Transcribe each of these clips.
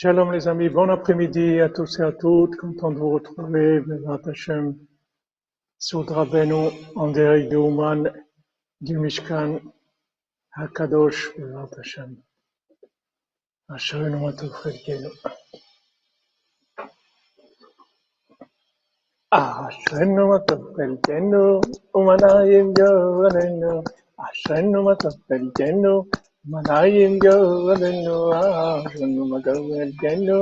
Shalom les amis, bon après-midi à tous et à toutes, content de vous retrouver, Bezrat Hashem, Soud Rabbeinu, en direct de Ouman, du Mishkan, Hakadosh, Bezrat Hashem. Asherenu Matov Chelkenu. Asherenu Matov Chelkenu, Umanayim Yorenu, Asherenu Matov Chelkenu, Umanayim Yorenu, Asherenu Matov Chelkenu,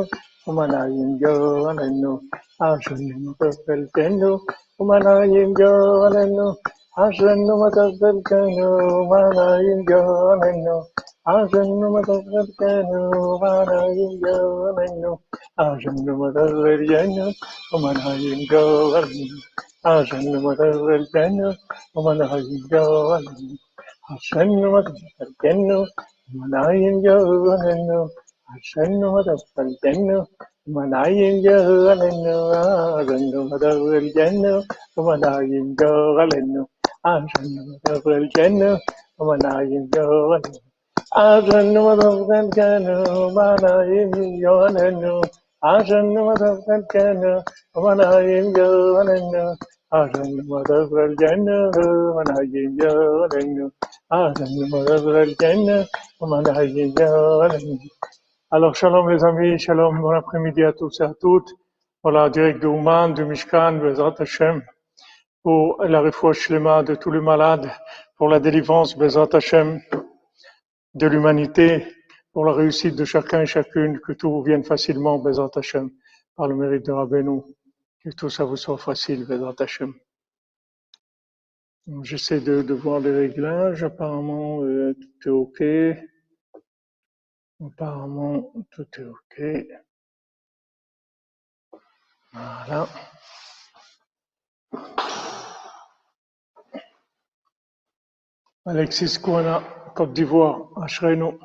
Umanayim Yorenu, Asherenu Matov Chelkenu, Umanayim Yorenu, Asherenu Matov Chelkenu, Umanayim Yorenu, Asherenu Matov Chelkenu, Umanayim Yorenu, Asherenu Matov Chelkenu, Umanayim Yorenu, Asherenu Matov Chelkenu, Umanayim Yorenu, Asherenu Matov Chelkenu, Umanayim Yorenu, Asherenu Matov Chelkenu, Umanayim Yorenu, Asherenu Matov Chelkenu, Umanayim Yorenu, Asherenu Matov Chelkenu, Umanayim Yorenu, Asherenu Matov Chelkenu, Umanayim Yorenu, Asherenu Matov Chelkenu, Alors, shalom les amis, shalom, bon après-midi à tous et à toutes. Voilà, direct de Ouman, du Mishkan, Bezrat Hashem, pour la refouach shlema de tous les malades, pour la délivrance, Bezrat Hashem, de l'humanité, pour la réussite de chacun et chacune, que tout vienne facilement, Bezrat Hashem, par le mérite de Rabbeinu, que tout ça vous soit facile, Bezrat Hashem. Donc, J'essaie de, de voir les réglages, apparemment euh, tout est OK. Apparemment tout est OK. Voilà. Alexis Kouana, Côte d'Ivoire, Ashreno.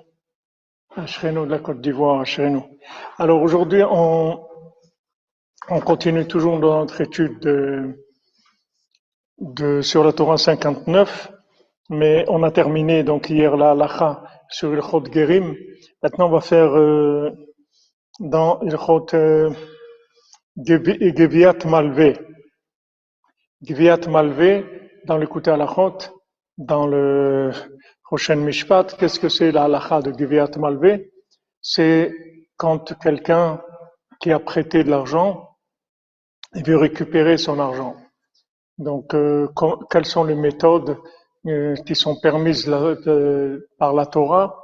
Ashreno de la Côte d'Ivoire, Ashreno. Alors aujourd'hui, on, on continue toujours dans notre étude de, de, sur la Torah 59, mais on a terminé donc hier la halacha sur le Chod Gerim. Maintenant, on va faire euh, dans le Chod euh, Gevi- Geviat Malvé. Gviat Malvé, dans le Kouté Halachot, dans le prochain Mishpat, qu'est-ce que c'est la halacha de Gviat Malvé? C'est quand quelqu'un qui a prêté de l'argent, il veut récupérer son argent. Donc, euh, quelles sont les méthodes euh, qui sont permises de- par la Torah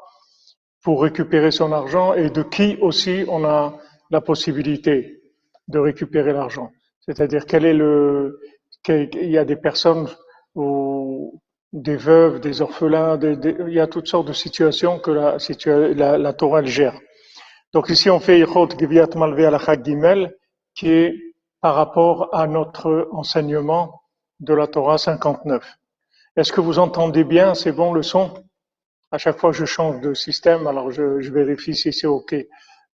pour récupérer son argent et de qui aussi on a la possibilité de récupérer l'argent? C'est-à-dire quel est le, il y a des personnes ou des veuves, des orphelins, il y a toutes sortes de situations que la, Torah gère. Donc ici on fait Yichot Geviat Malvé Alakha Gimel qui est par rapport à notre enseignement de la Torah 59. Est-ce que vous entendez bien? C'est bon le son? À chaque fois, je change de système, alors je, vérifie si c'est OK.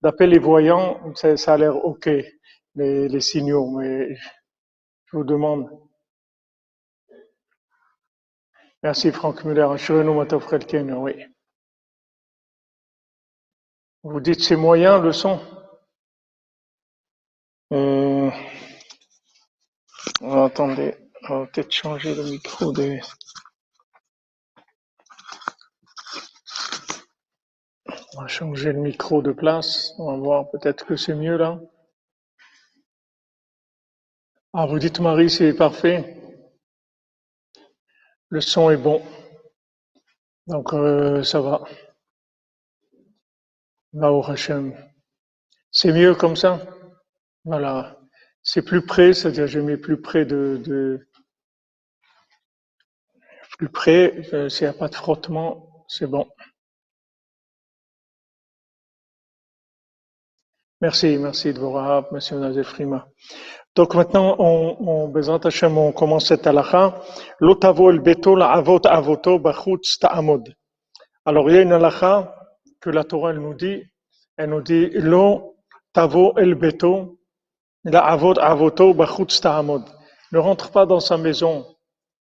D'après les voyants, ça, a l'air OK, les, signaux, mais je vous demande. Merci Franck Muller. Oui. Vous dites c'est moyen le son? Euh, attendez, on va peut-être changer le micro de... Changer le micro de place. On va voir, peut-être que c'est mieux là. Ah, vous dites Marie, c'est parfait. Le son est bon. Donc, euh, ça va. Baruch Hashem. C'est mieux comme ça? Voilà. C'est plus près, c'est-à-dire je mets plus près de, plus près, euh, s'il n'y a pas de frottement, c'est bon. Merci, merci Dvorah, monsieur Nazefrima. Donc maintenant, on, on, Hashem, on commence cette halakha. L'otavo el beto avot avoto bachutz ta'amod. Alors il y a une halakha que la Torah nous dit, elle nous dit lo tavo el beto Ne rentre pas dans sa maison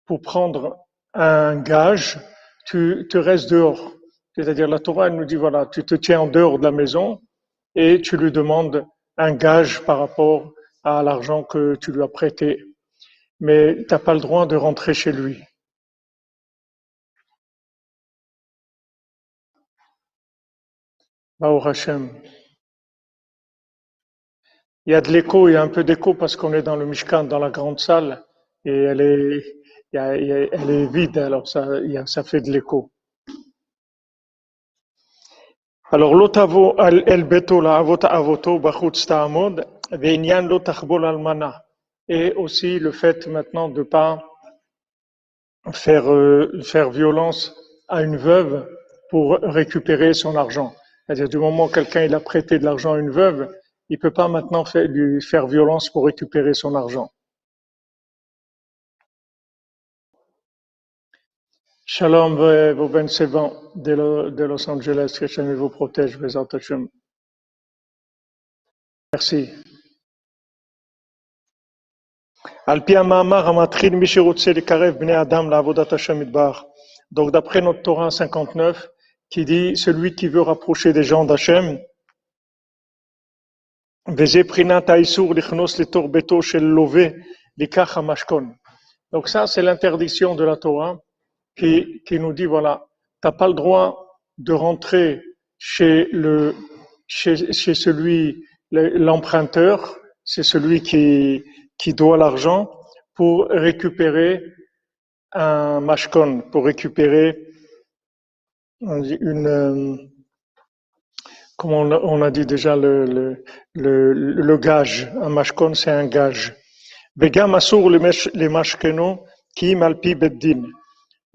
pour prendre un gage, tu, tu restes dehors. C'est-à-dire la Torah nous dit voilà, tu te tiens en dehors de la maison et tu lui demandes un gage par rapport à l'argent que tu lui as prêté. Mais tu n'as pas le droit de rentrer chez lui. Hashem. Il y a de l'écho, il y a un peu d'écho parce qu'on est dans le Mishkan, dans la grande salle, et elle est, elle est vide, alors ça, ça fait de l'écho. Alors, l'otavo el beto la avota avoto bachutz ta'amod, ve'inyan lo almana. Et aussi le fait maintenant de pas faire, euh, faire violence à une veuve pour récupérer son argent. C'est-à-dire, du moment où quelqu'un a prêté de l'argent à une veuve, il peut pas maintenant lui faire violence pour récupérer son argent. Shalom vos ben de, Los Angeles, que Hachem vous protège, Merci. Donc d'après notre Torah 59, qui dit celui qui veut rapprocher des gens d'Hachem, donc ça, c'est l'interdiction de la Torah qui, qui nous dit, voilà, tu n'as pas le droit de rentrer chez, le, chez, chez celui, l'emprunteur, c'est celui qui, qui doit l'argent, pour récupérer un mashkon, pour récupérer une, comme on a, dit déjà, le, le, le, le gage. Un mashkon, c'est un gage. Vegam asur les mashkeno qui malpi beddin.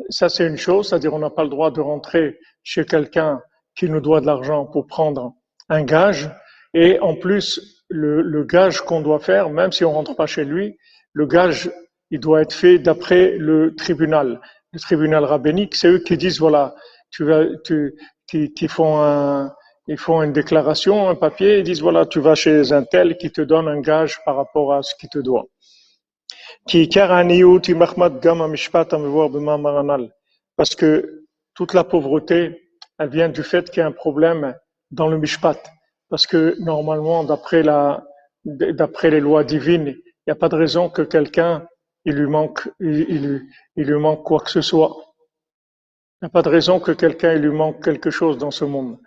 Ça, c'est une chose, c'est-à-dire on n'a pas le droit de rentrer chez quelqu'un qui nous doit de l'argent pour prendre un gage. Et en plus, le, le gage qu'on doit faire, même si on rentre pas chez lui, le gage, il doit être fait d'après le tribunal. Le tribunal rabbinique, c'est eux qui disent, voilà, tu vas, tu, qui, qui font un, ils font une déclaration, un papier, ils disent voilà, tu vas chez un tel qui te donne un gage par rapport à ce qu'il te doit. Parce que toute la pauvreté, elle vient du fait qu'il y a un problème dans le mishpat. Parce que normalement, d'après la, d'après les lois divines, il n'y a pas de raison que quelqu'un, il lui manque, il, il, lui manque quoi que ce soit. Il n'y a pas de raison que quelqu'un, il lui manque quelque chose dans ce monde.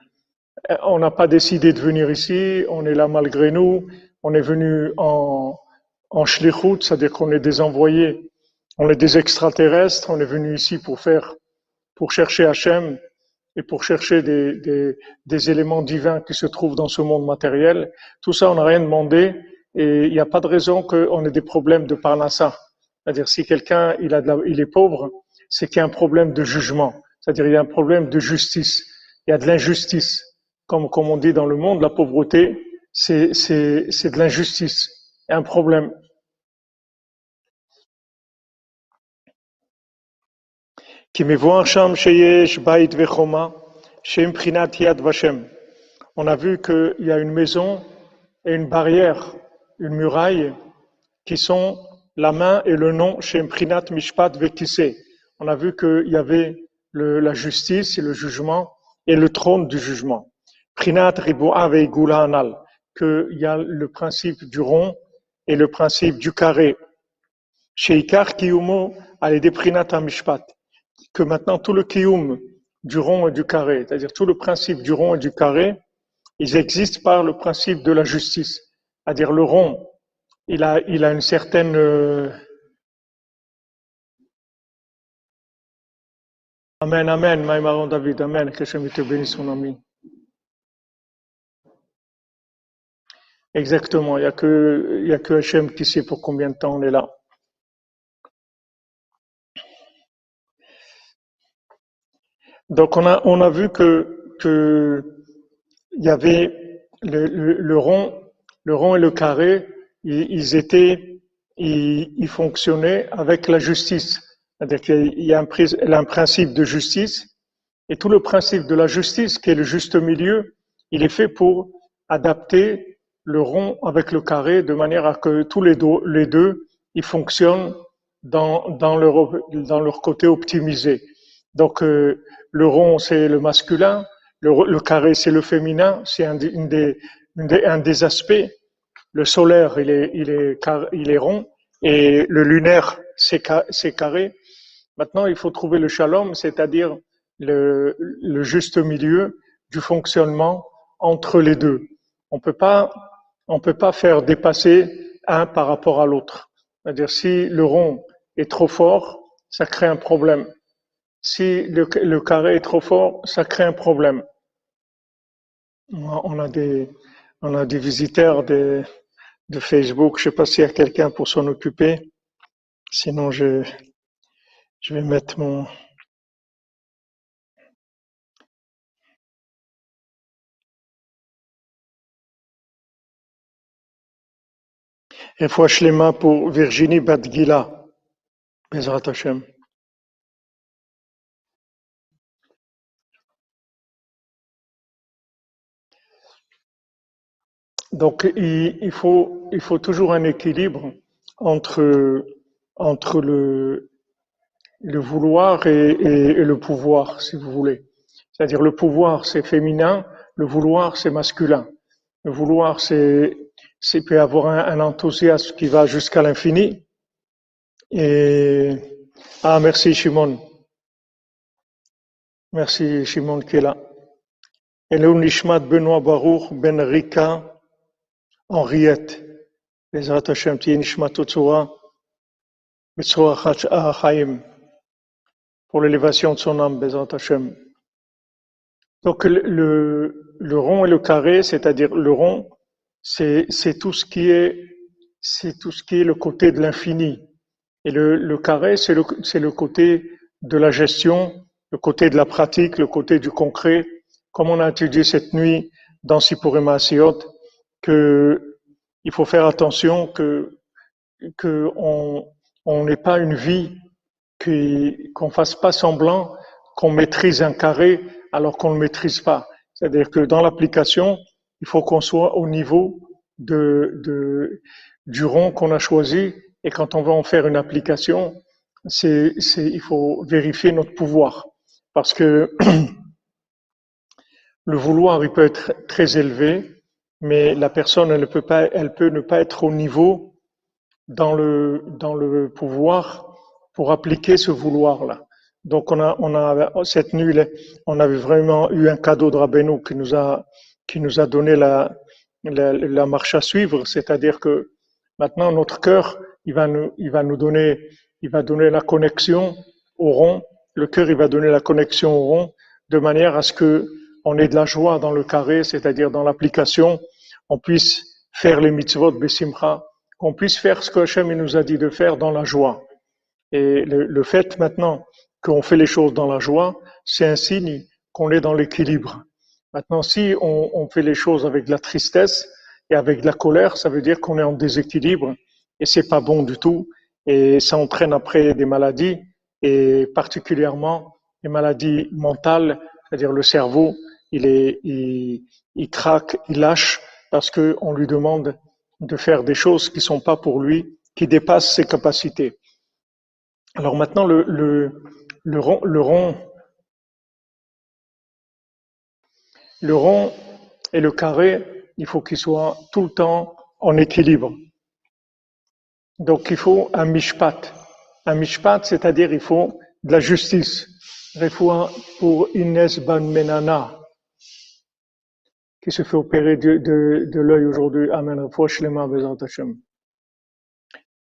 Euh, on n'a pas décidé de venir ici, on est là malgré nous, on est venu en, en shlichut, c'est-à-dire qu'on est des envoyés, on est des extraterrestres, on est venu ici pour faire, pour chercher Hachem et pour chercher des, des, des éléments divins qui se trouvent dans ce monde matériel. Tout ça, on n'a rien demandé et il n'y a pas de raison qu'on ait des problèmes de parnassa. C'est-à-dire si quelqu'un il, il est pauvre, c'est qu'il y a un problème de jugement. C'est-à-dire il y a un problème de justice. Il y a de l'injustice comme, comme on dit dans le monde, la pauvreté, c'est, c'est, c'est de l'injustice, un problème. On a vu qu'il y a une maison et une barrière, une muraille, qui sont la main et le nom Shemprinat Mishpat Vekise. On a vu qu'il y avait la justice et le jugement et le trône du jugement. Prinat Anal, qu'il y a le principe du rond et le principe du carré. Sheikar Kiyumo Prinat Mishpat, que maintenant tout le Kiyum du rond et du carré, c'est-à-dire tout le principe du rond et du carré, ils existent par le principe de la justice. C'est-à-dire le rond, il a, il a une certaine euh, Amen, Amen, Maïmaron David, Amen, que je te bénisse, son ami. Exactement, il n'y a que, il y a qui sait pour combien de temps on est là. Donc on a, on a vu que, que il y avait le, rond, le rond et le carré, ils, étaient, ils, fonctionnaient avec la justice. C'est-à-dire qu'il y a un principe de justice, et tout le principe de la justice, qui est le juste milieu, il est fait pour adapter le rond avec le carré de manière à que tous les deux, les deux ils fonctionnent dans, dans, leur, dans leur côté optimisé. Donc euh, le rond c'est le masculin, Le, le carré, c'est le féminin, c'est un, des, un des aspects. Le solaire, il est, il est, il est rond, et le lunaire, c'est carré. Maintenant, il faut trouver le shalom, c'est-à-dire le, le juste milieu du fonctionnement entre les deux. On peut pas, on peut pas faire dépasser un par rapport à l'autre. C'est-à-dire si le rond est trop fort, ça crée un problème. Si le, carré est trop fort, ça crée un problème. On a des, on a des visiteurs de, Facebook. Je sais pas s'il y a quelqu'un pour s'en occuper. Sinon, je, je vais mettre mon, Refoua Shlema pour Virginie Badgila. Bezrat. Donc, il, faut, toujours un équilibre entre, le, vouloir et, et- et le pouvoir, si vous voulez. C'est-à-dire le pouvoir, c'est féminin, le vouloir, c'est masculin. Le vouloir, c'est, c'est peut avoir un, enthousiasme qui va jusqu'à l'infini. Et ah merci Shimon, merci Shimon qui est là. Elohim Nishmat Benoît Baruch Ben Rika Henriette. Les Hashem Tiye Nishmat Tzoura ah, pour l'élévation de son âme, Bezrat Hashem. Donc le, le rond et le carré, c'est-à-dire le rond, c'est tout ce qui est c'est tout ce qui est le côté de l'infini. Et le, le carré, c'est le, le côté de la gestion, le côté de la pratique, le côté du concret. Comme on a étudié cette nuit dans Sipurim Asiot, que il faut faire attention que que on n'ait pas une vie qu'on fasse pas semblant qu'on maîtrise un carré alors qu'on ne le maîtrise pas. C'est-à-dire que dans l'application, il faut qu'on soit au niveau de, de, du rond qu'on a choisi et quand on va en faire une application, c'est, c'est, il faut vérifier notre pouvoir parce que le vouloir, il peut être très élevé, mais la personne, elle peut pas, elle peut ne pas être au niveau dans le, dans le pouvoir pour appliquer ce vouloir-là. Donc, on a, on a, cette nuit, on avait vraiment eu un cadeau de Rabbeinu qui nous a, qui nous a donné la, la, la marche à suivre, c'est-à-dire que maintenant, notre cœur, il va nous, il va nous donner, il va donner la connexion au rond. Le cœur, il va donner la connexion au rond de manière à ce que on ait de la joie dans le carré, c'est-à-dire dans l'application, on puisse faire les mitzvot besimcha, qu'on puisse faire ce que Hachem nous a dit de faire dans la joie. Et le, le fait maintenant qu'on fait les choses dans la joie, c'est un signe qu'on est dans l'équilibre. Maintenant, si on, fait les choses avec de la tristesse et avec de la colère, ça veut dire qu'on est en déséquilibre et c'est pas bon du tout. Et ça entraîne après des maladies et particulièrement les maladies mentales, c'est-à-dire le cerveau, il est, il, craque, il lâche parce que on lui demande de faire des choses qui sont pas pour lui, qui dépassent ses capacités. Alors maintenant, le rond, le rond et le carré, il faut qu'ils soient tout le temps en équilibre. Donc il faut un mishpat. Un mishpat, c'est-à-dire il faut de la justice. Refoua pour Inès Ban Menana, qui se fait opérer de, de, de l'œil aujourd'hui. Amen. Refoua Shlema Bezrat Hashem.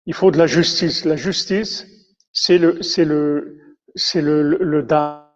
Il faut de la justice. La justice, c'est le, c'est le, c'est le, le, le da-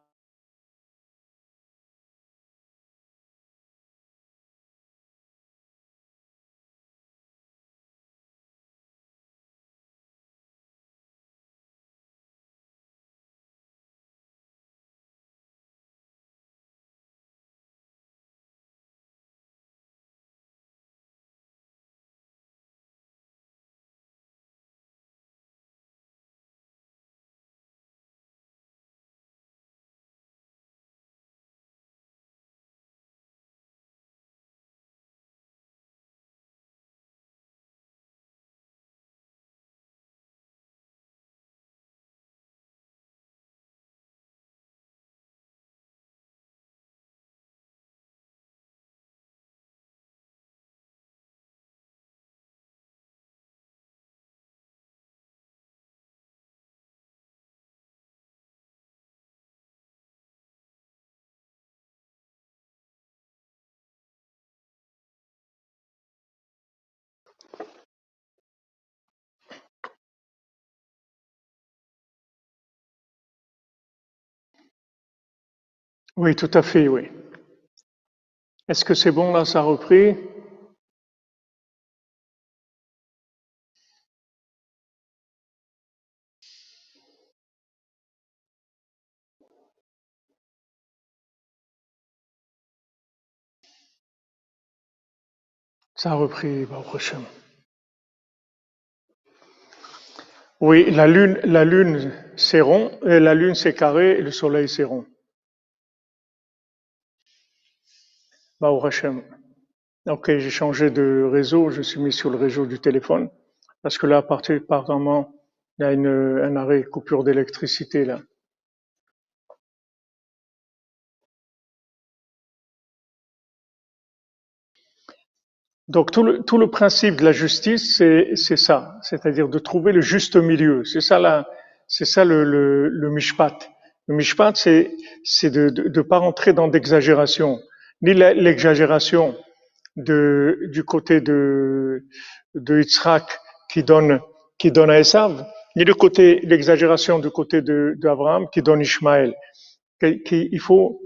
Oui, tout à fait, oui. Est-ce que c'est bon là, ça a repris? Ça a repris, prochain. Oui, la lune, la lune c'est rond, et la lune c'est carré, et le soleil c'est rond. Au Hashem. Ok, j'ai changé de réseau, je suis mis sur le réseau du téléphone, parce que là, apparemment, il y a une, un arrêt, coupure d'électricité là. Donc tout le, principe de la justice, c'est, ça, c'est-à-dire de trouver le juste milieu. C'est ça la, c'est ça le, le, mishpat. Le mishpat, c'est, de ne pas rentrer dans d'exagération, ni l'exagération du côté de, de Yitzhak qui donne, qui donne à Esav, ni le côté, l'exagération du côté de, d'Abraham qui donne Ishmaël. Qu'il- il faut,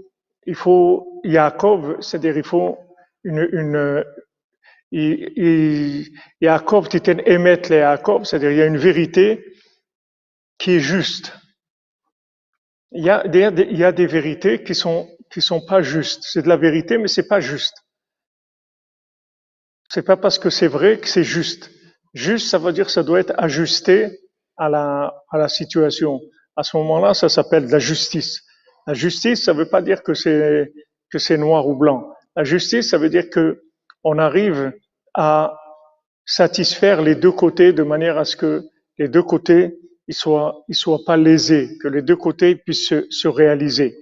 il faut Yaakov, c'est-à-dire il faut une, une, il, il, Yaakov titen émet les Yaakov, c'est-à-dire il y a une vérité qui est juste. Il y il y a des vérités qui sont qui sont pas justes. C'est de la vérité, mais c'est pas juste. C'est pas parce que c'est vrai que c'est juste. Juste, ça veut dire que ça doit être ajusté à la à la situation. À ce moment-là, ça s'appelle de la justice. La justice, ça veut pas dire que c'est que c'est noir ou blanc. La justice, ça veut dire que on arrive à satisfaire les deux côtés de manière à ce que les deux côtés ils soient ils soient pas lésés, que les deux côtés puissent se, se réaliser.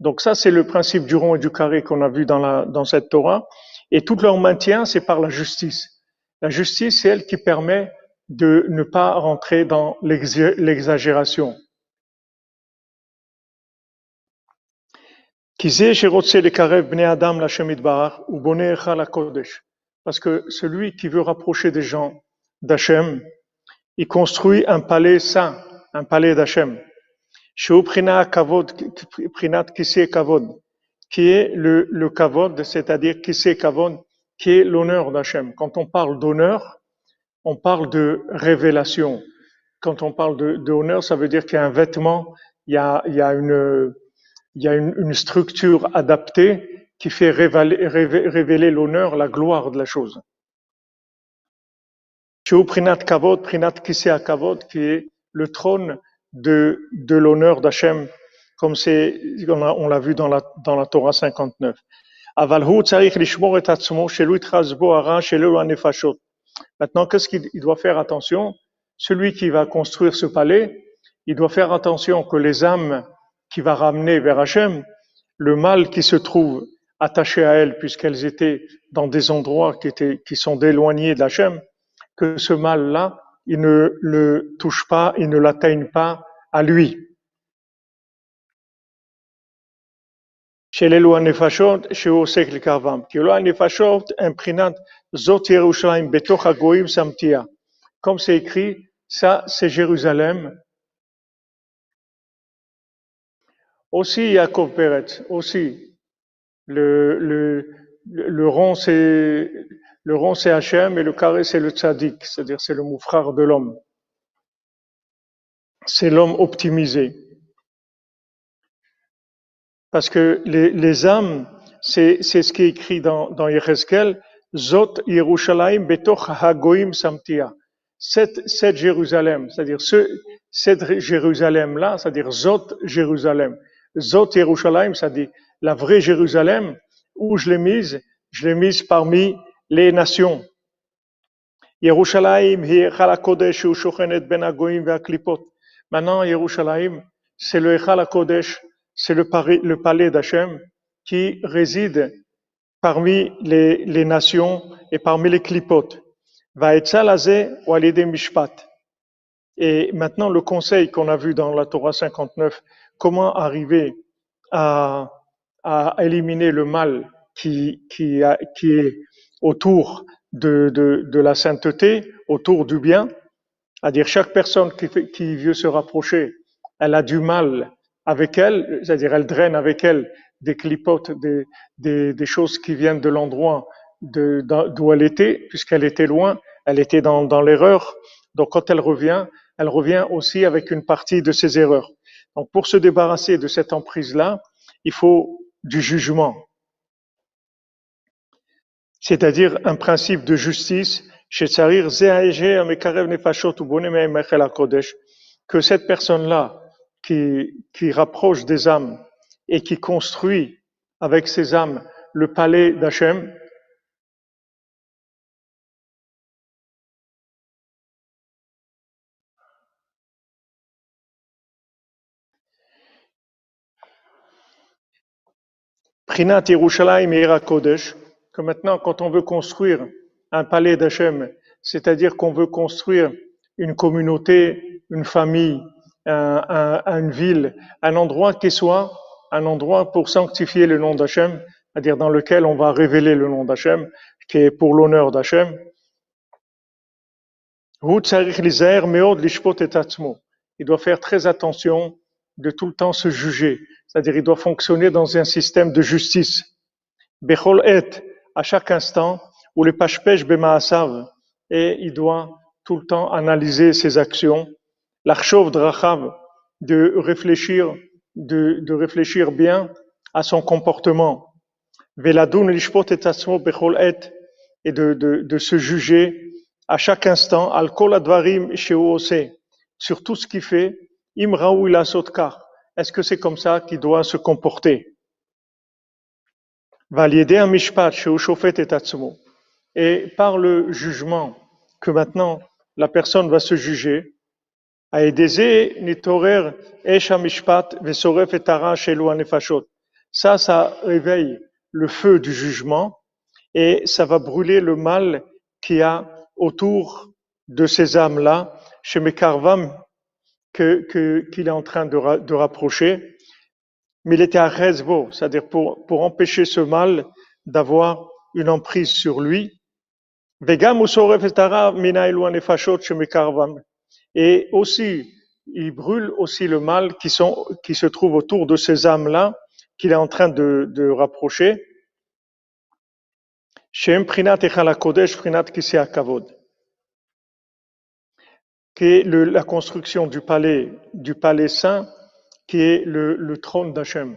Donc ça, c'est le principe du rond et du carré qu'on a vu dans, la, dans cette Torah. Et tout leur maintien, c'est par la justice. La justice, c'est elle qui permet de ne pas rentrer dans l'exagération. Parce que celui qui veut rapprocher des gens d'Hachem, il construit un palais saint, un palais d'Hachem. Shou Kavod, Prinat Kavod, qui est le, le Kavod, c'est-à-dire Kissé Kavod, qui est l'honneur d'Hachem. Quand on parle d'honneur, on parle de révélation. Quand on parle de, honneur, ça veut dire qu'il y a un vêtement, il y a, il y a une, il y a une, structure adaptée qui fait révéler, révéler l'honneur, la gloire de la chose. Shou Prinat Kavod, Prinat Kissé Kavod, qui est le trône de, de l'honneur d'Hachem, comme c'est, on l'a vu dans la, dans la Torah 59. Maintenant, qu'est-ce qu'il doit faire attention? Celui qui va construire ce palais, il doit faire attention que les âmes qu'il va ramener vers Hachem, le mal qui se trouve attaché à elles, puisqu'elles étaient dans des endroits qui étaient, qui sont d'éloignés d'Hachem, que ce mal-là, il ne le touche pas, il ne l'atteigne pas à lui. של אלו הנפשות שהוא עוסק לקרבם. כי אלו הנפשות הם מבחינת זאת ירושלים בתוך הגויים שמתיה. Comme c'est écrit, ça c'est Jérusalem. Aussi Yaakov Peretz, aussi le, le, le, le rond c'est le rond c'est Hachem et le carré c'est le tzaddik, c'est-à-dire c'est le moufrar de l'homme. C'est l'homme optimisé. Parce que les, âmes, c'est, ce qui est écrit dans, dans Zot Yerushalayim betoch hagoim samtia. Cette, cette Jérusalem, c'est-à-dire ce, cette Jérusalem-là, c'est-à-dire Zot Jérusalem. Zot Yerushalayim, c'est-à-dire la vraie Jérusalem, où je l'ai mise, je l'ai mise parmi les nations. Yerushalayim, Kodesh, ben Maintenant, Yerushalayim, c'est le c'est le, palais d'Hachem qui réside parmi les, les, nations et parmi les clipotes. Va Et maintenant, le conseil qu'on a vu dans la Torah 59, comment arriver à, à éliminer le mal qui, qui, qui est autour de, de, de la sainteté, autour du bien. C'est-à-dire chaque personne qui, qui veut se rapprocher, elle a du mal avec elle, c'est-à-dire elle draine avec elle des clipotes, des, des, des choses qui viennent de l'endroit d'où elle était, puisqu'elle était loin, elle était dans, dans l'erreur. Donc quand elle revient, elle revient aussi avec une partie de ses erreurs. Donc pour se débarrasser de cette emprise-là, il faut du jugement, c'est-à-dire un principe de justice, que cette personne-là qui, qui rapproche des âmes et qui construit avec ses âmes le palais d'Hachem, Prinat Yerushalayim Kodesh, que maintenant, quand on veut construire un palais d'Hachem, c'est-à-dire qu'on veut construire une communauté, une famille, un- un- une ville, un endroit qui soit un endroit pour sanctifier le nom d'Hachem, c'est-à-dire dans lequel on va révéler le nom d'Hachem, qui est pour l'honneur d'Hachem. Il doit faire très attention de tout le temps se juger, c'est-à-dire il doit fonctionner dans un système de justice. À chaque instant, ou le pashpesh bemaasav, et il doit tout le temps analyser ses actions. L'archov drachav, de réfléchir, de, de réfléchir bien à son comportement. Veladun lishpot et bechol et, et de, de, de se juger à chaque instant, al kol advarim sur tout ce qu'il fait, im raoui lasot kar. Est-ce que c'est comme ça qu'il doit se comporter? Valider un mishpat sheu shofet et par le jugement que maintenant la personne va se juger. Ça, ça réveille le feu du jugement et ça va brûler le mal qu'il y a autour de ces âmes-là, chez Mekarvam, que, que, qu'il est en train de, de rapprocher. Mais il était à Rezbo, c'est-à-dire pour, pour empêcher ce mal d'avoir une emprise sur lui. Et aussi, il brûle aussi le mal qui, sont, qui se trouve autour de ces âmes-là qu'il est en train de, de rapprocher. Est le- la construction du palais, du palais saint, qui est le, le trône d'Hachem.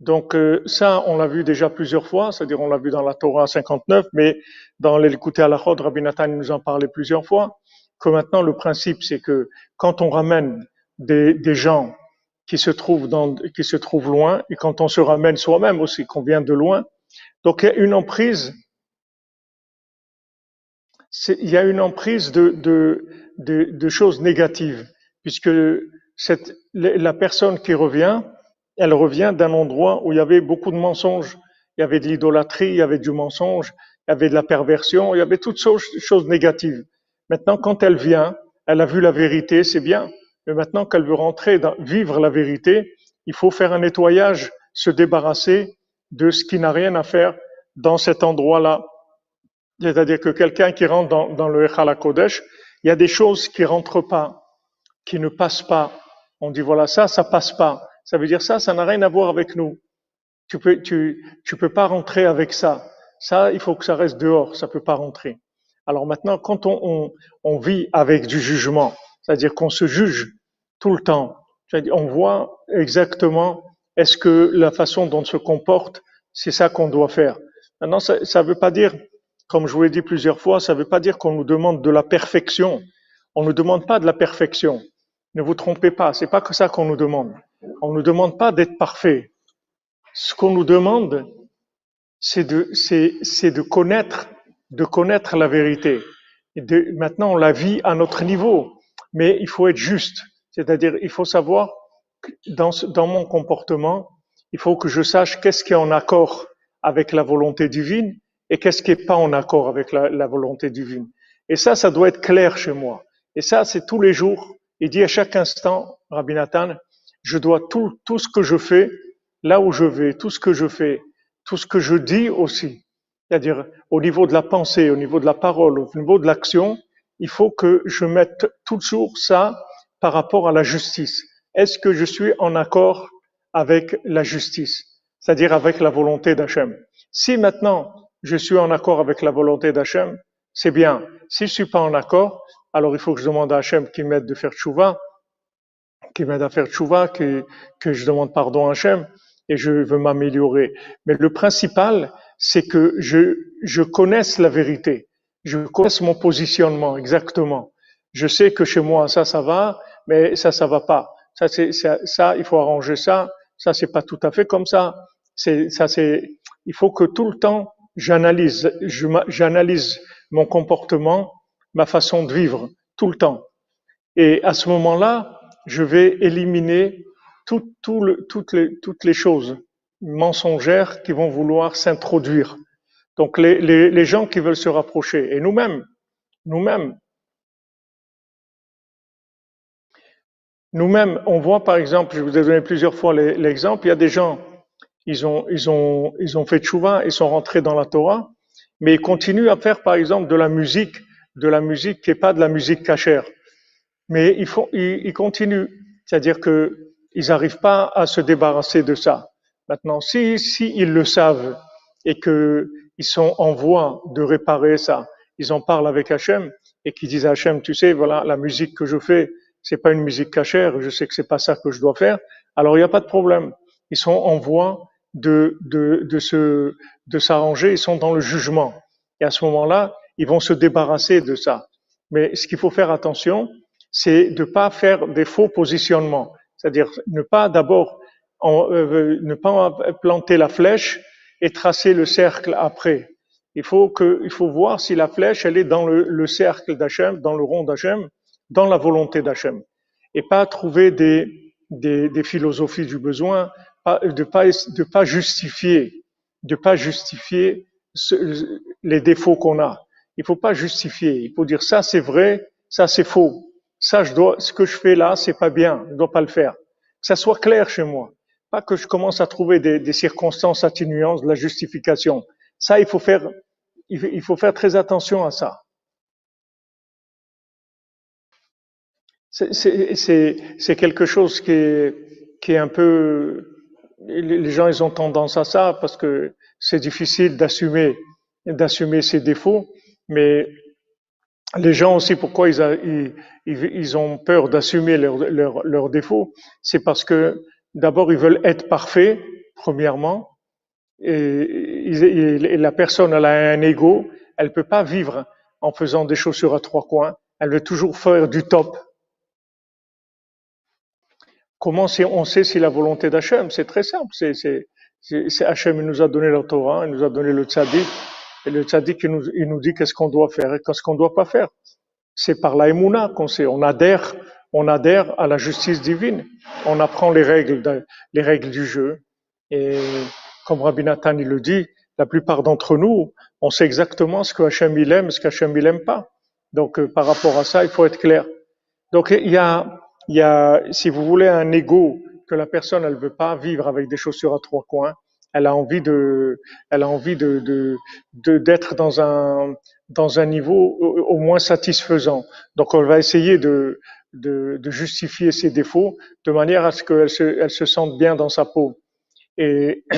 Donc euh, ça, on l'a vu déjà plusieurs fois, c'est-à-dire on l'a vu dans la Torah 59, mais dans l'Elkouté Alachot, Rabbi Nathan nous en parlait plusieurs fois, que maintenant le principe c'est que quand on ramène des, des gens qui se trouvent dans, qui se trouvent loin, et quand on se ramène soi-même aussi, qu'on vient de loin, donc il y a une emprise il y a une emprise de, de, de, de choses négatives, puisque la personne qui revient, elle revient d'un endroit où il y avait beaucoup de mensonges, il y avait de l'idolâtrie, il y avait du mensonge, il y avait de la perversion, il y avait toutes choses, choses négatives. Maintenant, quand elle vient, elle a vu la vérité, c'est bien, mais maintenant qu'elle veut rentrer vivre la vérité, il faut faire un nettoyage, se débarrasser de ce qui n'a rien à faire dans cet endroit-là. C'est-à-dire que quelqu'un qui rentre dans, le Echal Kodesh, il y a des choses qui rentrent pas, qui ne passent pas. On dit voilà ça, ça passe pas. Ça veut dire ça, ça n'a rien à voir avec nous. Tu peux, tu, tu peux pas rentrer avec ça. Ça, il faut que ça reste dehors. Ça peut pas rentrer. Alors maintenant, quand on, on, on vit avec du jugement, c'est-à-dire qu'on se juge tout le temps, on voit exactement est-ce que la façon dont on se comporte, c'est ça qu'on doit faire. Maintenant, ça ne veut pas dire, comme je vous l'ai dit plusieurs fois, ça ne veut pas dire qu'on nous demande de la perfection. On ne demande pas de la perfection. Ne vous trompez pas, c'est pas que ça qu'on nous demande. On nous demande pas d'être parfait. Ce qu'on nous demande, c'est de, connaître, de connaître la vérité. Maintenant, on la vit à notre niveau, mais il faut être juste. C'est-à-dire, il faut savoir dans, mon comportement, il faut que je sache qu'est-ce qui est en accord avec la volonté divine et qu'est-ce qui est pas en accord avec la volonté divine. Et ça, ça doit être clair chez moi. Et ça, c'est tous les jours. Il dit à chaque instant, Rabbi Nathan, je dois tout, tout ce que je fais, là où je vais, tout ce que je fais, tout ce que je dis aussi. c'est-à-dire au niveau de la pensée, au niveau de la parole, au niveau de l'action, il faut que je mette toujours ça par rapport à la justice. Est-ce que je suis en accord avec la justice, c'est-à-dire avec la volonté d'Hachem Si maintenant je suis en accord avec la volonté d'Hachem, c'est bien. Si je suis pas en accord, alors il faut que je demande à Hachem qui m'aide de faire tchouva, qui m'aide à faire tchouva, que, que je demande pardon à Hachem et je veux m'améliorer. Mais le principal, c'est que je, connaisse la vérité. Je connaisse mon positionnement exactement. Je sais que chez moi, ça, ça va, mais ça, ça va pas. Ça, c'est, ça, il faut arranger ça. Ça, c'est pas tout à fait comme ça. C'est, ça, c'est, il faut que tout le temps, j'analyse, j'analyse mon comportement, ma façon de vivre, tout le temps. Et à ce moment-là, je vais éliminer toutes, les, choses mensongères qui vont vouloir s'introduire. Donc les gens qui veulent se rapprocher, et nous-mêmes, nous-mêmes, nous-mêmes, on voit par exemple, je vous ai donné plusieurs fois l'exemple, il y a des gens, ils ont, ils ont, ils ont fait tchouva, ils sont rentrés dans la Torah, mais ils continuent à faire par exemple de la musique, de la musique qui n'est pas de la musique cachère. Mais ils, font, ils, ils continuent, c'est-à-dire que ils n'arrivent pas à se débarrasser de ça. Maintenant, si, si ils le savent et que ils sont en voie de réparer ça, ils en parlent avec Hachem et qu'ils disent à Hachem, tu sais, voilà, la musique que je fais, c'est pas une musique cachère, je sais que c'est pas ça que je dois faire. Alors il n'y a pas de problème. Ils sont en voie de de de se de s'arranger, ils sont dans le jugement. Et à ce moment-là, ils vont se débarrasser de ça. Mais ce qu'il faut faire attention, c'est de pas faire des faux positionnements. C'est-à-dire ne pas d'abord euh, ne pas planter la flèche et tracer le cercle après. Il faut que, il faut voir si la flèche elle est dans le, le cercle d'Hachem, dans le rond d'Hachem, dans la volonté d'Hachem, et pas trouver des, des, des philosophies du besoin, pas, de pas de pas justifier, de pas justifier les défauts qu'on a. Il faut pas justifier. Il faut dire ça c'est vrai, ça c'est faux ça, je dois, ce que je fais là, c'est pas bien, je dois pas le faire. Que ça soit clair chez moi. Pas que je commence à trouver des, des circonstances atténuantes de la justification. Ça, il faut faire, il faut faire très attention à ça. C'est quelque chose qui est, qui est un peu, les gens, ils ont tendance à ça parce que c'est difficile d'assumer, d'assumer ses défauts, mais les gens aussi, pourquoi ils, ont peur d'assumer leurs leur, défauts C'est parce que d'abord, ils veulent être parfaits, premièrement, et, la personne, elle a un ego, elle peut pas vivre en faisant des chaussures à trois coins, elle veut toujours faire du top. Comment on sait si la volonté d'Hachem C'est très simple, c'est Hachem nous a donné la Torah, il nous a donné le tzaddik, le tzaddik, il nous, il nous dit qu'est-ce qu'on doit faire et qu'est-ce qu'on doit pas faire. C'est par la émouna qu'on sait. On adhère, on adhère à la justice divine. On apprend les règles, les règles du jeu. Et comme Rabbi Nathan il le dit, la plupart d'entre nous, on sait exactement ce que Hachem il aime, ce qu'Hachem il aime pas. Donc euh, par rapport à ça, il faut être clair. Donc il y a, il y a, si vous voulez, un ego que la personne elle veut pas vivre avec des chaussures à trois coins elle a envie de, elle a envie de, de, d'être dans un, dans un niveau au moins satisfaisant. Donc, elle va essayer de, de, de justifier ses défauts de manière à ce qu'elle se, elle se sente bien dans sa peau. Et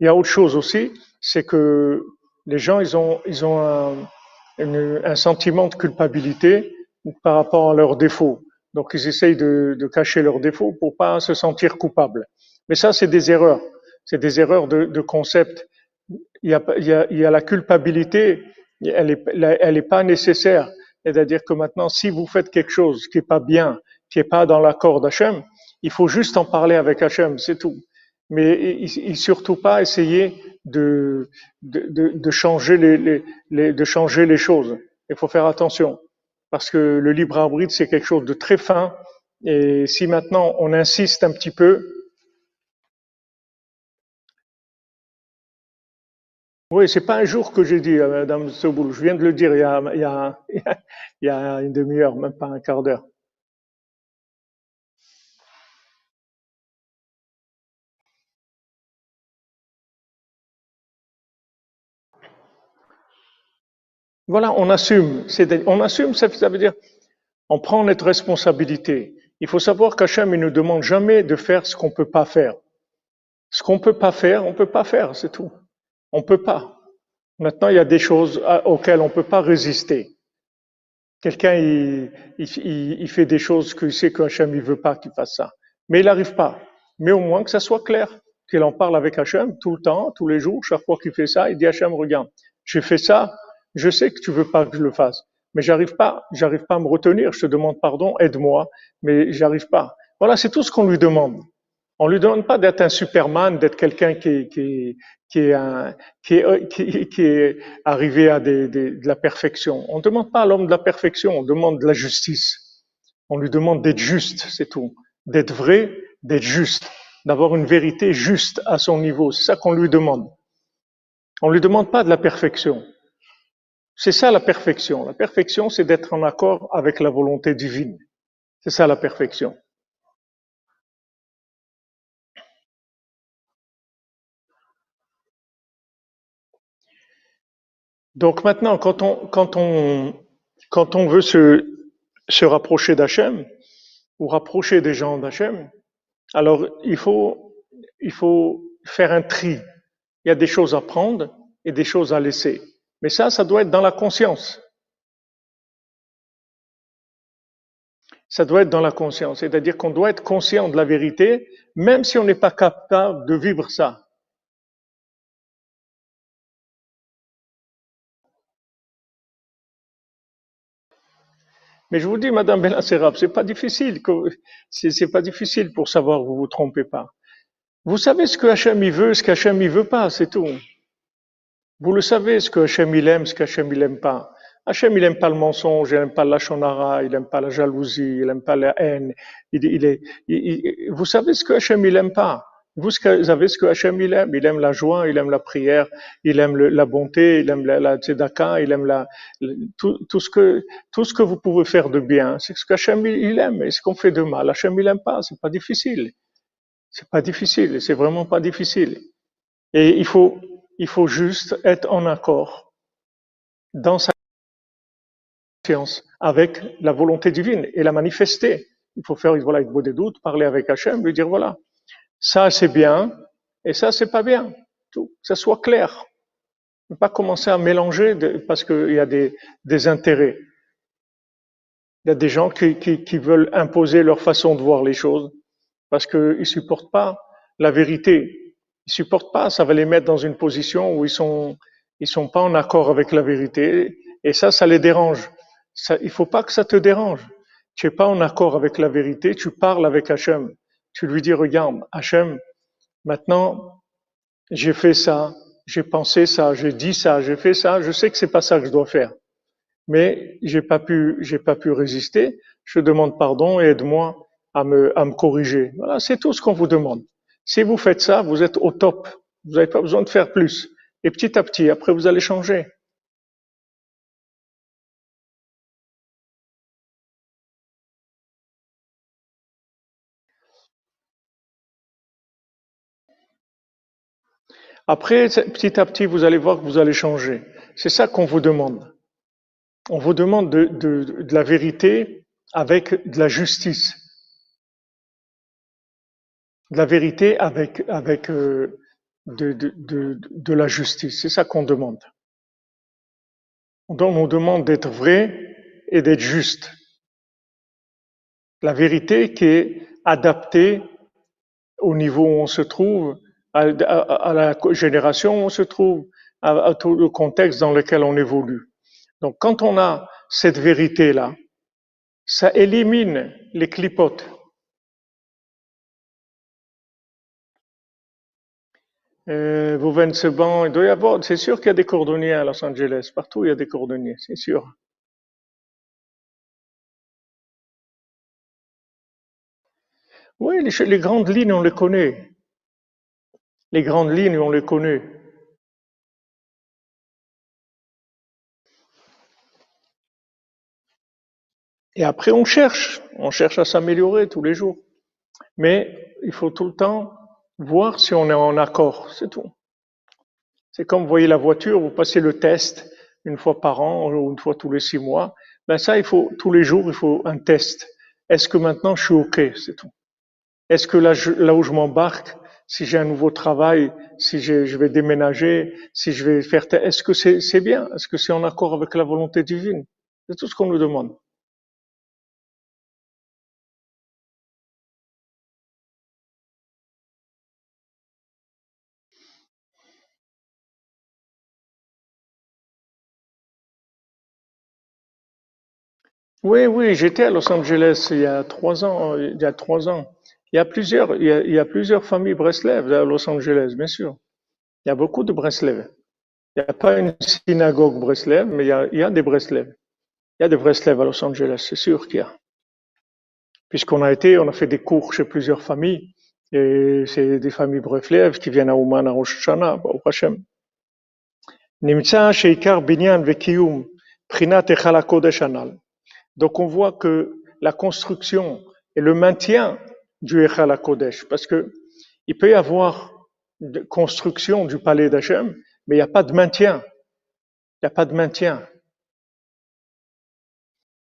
il y a autre chose aussi, c'est que les gens, ils ont, ils ont un, un sentiment de culpabilité par rapport à leurs défauts. Donc, ils essayent de, de cacher leurs défauts pour pas se sentir coupables. Mais ça, c'est des erreurs c'est des erreurs de, de concept. Il y, a, il, y a, il y a la culpabilité, elle est, elle est pas nécessaire. C'est-à-dire que maintenant, si vous faites quelque chose qui est pas bien, qui est pas dans l'accord d'Hachem, il faut juste en parler avec Hachem, c'est tout. Mais il, surtout pas essayer de, de, de, de changer les, les, les, de changer les choses. Il faut faire attention parce que le libre arbitre c'est quelque chose de très fin. Et si maintenant on insiste un petit peu, Oui, c'est pas un jour que j'ai dit à Madame Soboul. Je viens de le dire il y a, une demi-heure, même pas un quart d'heure. Voilà, on assume. On assume, ça veut dire, on prend notre responsabilité. Il faut savoir qu'Hachem, il ne demande jamais de faire ce qu'on peut pas faire. Ce qu'on peut pas faire, on peut pas faire, c'est tout. On peut pas. Maintenant, il y a des choses auxquelles on peut pas résister. Quelqu'un, il, fait des choses qu'il sait qu'Hachem, il veut pas qu'il fasse ça. Mais il n'arrive pas. Mais au moins que ça soit clair. Qu'il en parle avec Hachem tout le temps, tous les jours, chaque fois qu'il fait ça, il dit Hachem, regarde, j'ai fait ça, je sais que tu veux pas que je le fasse, mais j'arrive pas, j'arrive pas à me retenir, je te demande pardon, aide-moi, mais j'arrive pas. Voilà, c'est tout ce qu'on lui demande. On lui demande pas d'être un Superman, d'être quelqu'un qui, qui, qui, est un, qui, est, est arrivé à de la perfection. On ne demande pas à l'homme de la perfection, on demande de la justice. On lui demande d'être juste, c'est tout. D'être vrai, d'être juste, d'avoir une vérité juste à son niveau. C'est ça qu'on lui demande. On lui demande pas de la perfection. C'est ça la perfection. La perfection, c'est d'être en accord avec la volonté divine. C'est ça la perfection. Donc maintenant, quand on, quand on, quand on veut se, se rapprocher d'Hachem, ou rapprocher des gens d'Hachem, alors il faut, il faut faire un tri. Il y a des choses à prendre et des choses à laisser. Mais ça, ça doit être dans la conscience. Ça doit être dans la conscience. C'est-à-dire qu'on doit être conscient de la vérité, même si on n'est pas capable de vivre ça. Mais je vous dis, Madame Benacerraf, c'est pas difficile. C'est pas difficile pour savoir, vous vous trompez pas. Vous savez ce que Hachem y veut, ce qu'Hachem y veut pas, c'est tout. Vous le savez, ce que Hachem il aime, ce qu'Hachem il aime pas. Hachem il aime pas le mensonge, il aime pas la shonara, il aime pas la jalousie, il aime pas la haine. Il, il est, vous savez ce que Hachem il aime pas? Vous savez ce que Hachem il aime. Il aime la joie, il aime la prière, il aime la bonté, il aime la, la tzedaka, il aime la, tout, tout, ce que, tout ce que vous pouvez faire de bien. C'est ce qu'Hachem il aime. Et ce qu'on fait de mal, Hachem il aime pas. C'est pas difficile. C'est pas difficile. C'est vraiment pas difficile. Et il faut, il faut juste être en accord dans sa conscience avec la volonté divine et la manifester. Il faut faire voilà, avec des doutes, parler avec Hachem, lui dire voilà, ça c'est bien et ça c'est pas bien. Tout, ça soit clair. Ne pas commencer à mélanger parce qu'il y a des, intérêts. Il y a des gens qui, veulent imposer leur façon de voir les choses parce qu'ils supportent pas la vérité ils supportent pas, ça va les mettre dans une position où ils sont, ils sont pas en accord avec la vérité, et ça, ça les dérange. Ça, il faut pas que ça te dérange. Tu es pas en accord avec la vérité, tu parles avec Hachem. Tu lui dis, regarde, Hachem, maintenant, j'ai fait ça, j'ai pensé ça, j'ai dit ça, j'ai fait ça, je sais que c'est pas ça que je dois faire. Mais j'ai pas pu, j'ai pas pu résister. Je demande pardon et aide-moi à me, à me corriger. Voilà, c'est tout ce qu'on vous demande. Si vous faites ça, vous êtes au top. Vous n'avez pas besoin de faire plus. Et petit à petit, après, vous allez changer. Après, petit à petit, vous allez voir que vous allez changer. C'est ça qu'on vous demande. On vous demande de, de, de la vérité avec de la justice de la vérité avec, avec euh, de, de, de, la justice. C'est ça qu'on demande. Donc on demande d'être vrai et d'être juste. La vérité qui est adaptée au niveau où on se trouve, à, la génération où on se trouve, à, tout le contexte dans lequel on évolue. Donc quand on a cette vérité-là, ça élimine les clipotes. Euh, il doit y avoir, c'est sûr qu'il y a des cordonniers à Los Angeles. Partout, il y a des cordonniers, c'est sûr. Oui, les, les, grandes lignes, on les connaît. Les grandes lignes, on les connaît. Et après, on cherche. On cherche à s'améliorer tous les jours. Mais il faut tout le temps voir si on est en accord, c'est tout. C'est comme vous voyez la voiture, vous passez le test, une fois par an ou une fois tous les six mois. Ben ça, il faut tous les jours, il faut un test. Est-ce que maintenant je suis ok, c'est tout. Est-ce que là, où je m'embarque, si j'ai un nouveau travail, si je, vais déménager, si je vais faire, est-ce que c'est bien? Est-ce que c'est en accord avec la volonté divine? C'est tout ce qu'on nous demande. Oui, oui, j'étais à Los Angeles il y a trois ans. Il y a trois ans. Il y a plusieurs, il y a, plusieurs familles Breslev à Los Angeles, bien sûr. Il y a beaucoup de Breslev. Il n'y a pas une synagogue Breslev, mais il y a, des Breslev. Il y a des Breslev à Los Angeles, c'est sûr qu'il y a. Puisqu'on a été, on a fait des cours chez plusieurs familles, et c'est des familles Breslev qui viennent à Ouman, à Rosh Hashanah, bah, au Hashem. Nimtsa Sheikar Binyan Vekiyum, Prinat Donc on voit que la construction et le maintien du Echal HaKodesh, parce que il peut y avoir de construction du palais d'Hachem, mais il n'y a pas de maintien. Il n'y a pas de maintien.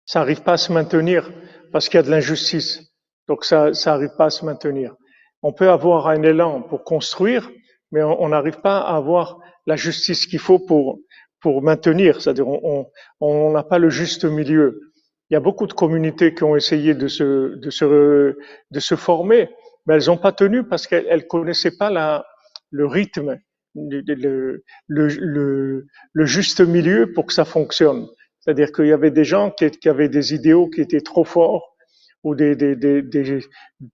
Ça n'arrive pas à se maintenir parce qu'il y a de l'injustice. Donc ça ça n'arrive pas à se maintenir. On peut avoir un élan pour construire, mais on on n'arrive pas à avoir la justice qu'il faut pour pour maintenir. C'est-à-dire on on on n'a pas le juste milieu. Il y a beaucoup de communautés qui ont essayé de se de se de se former, mais elles n'ont pas tenu parce qu'elles elles connaissaient pas la le rythme, le, le, le, le- juste milieu pour que ça fonctionne. C'est-à-dire qu'il y avait des gens qui, qui avaient des idéaux qui étaient trop forts ou des, des, des, des-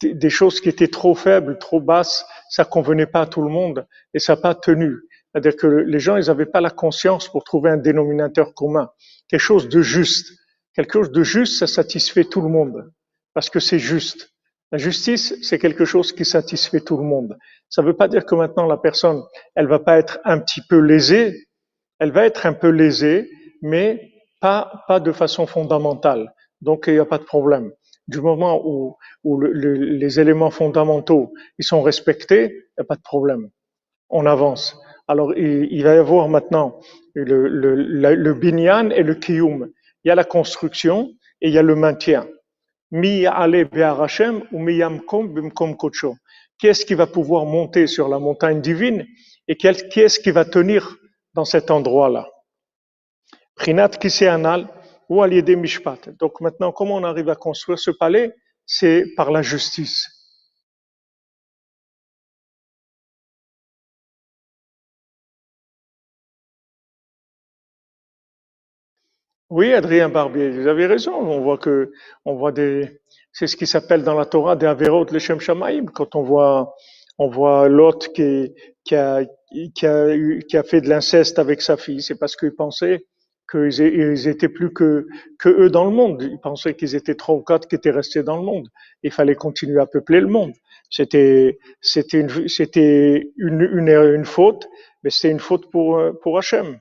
des choses qui étaient trop faibles, trop basses, ça convenait pas à tout le monde et ça n'a pas tenu. C'est-à-dire que les gens, ils n'avaient pas la conscience pour trouver un dénominateur commun, quelque chose de juste. Quelque chose de juste, ça satisfait tout le monde parce que c'est juste. La justice, c'est quelque chose qui satisfait tout le monde. Ça ne veut pas dire que maintenant la personne, elle va pas être un petit peu lésée, elle va être un peu lésée, mais pas, pas de façon fondamentale. Donc, il n'y a pas de problème. Du moment où, où le- le- les éléments fondamentaux ils sont respectés, il n'y a pas de problème. On avance. Alors, il, va y avoir maintenant le, le, la- le binyan et le kiyum. Il y a la construction et il y a le maintien. Qui est-ce qui va pouvoir monter sur la montagne divine et qui est-ce qui va tenir dans cet endroit-là? Prinat Kiseanal ou Mishpat. Donc maintenant, comment on arrive à construire ce palais? C'est par la justice. Oui, Adrien Barbier, vous avez raison. On voit que, on voit des, c'est ce qui s'appelle dans la Torah des Averot Leshem Shamaim. Quand on voit, on voit Lot qui, qui a, qui a qui a fait de l'inceste avec sa fille, c'est parce qu'il pensait qu'ils étaient plus que, que eux dans le monde. Ils pensaient qu'ils étaient trois ou quatre qui étaient restés dans le monde. Il fallait continuer à peupler le monde. C'était, c'était une, c'était une, une, une faute, mais c'était une faute pour, pour Hachem.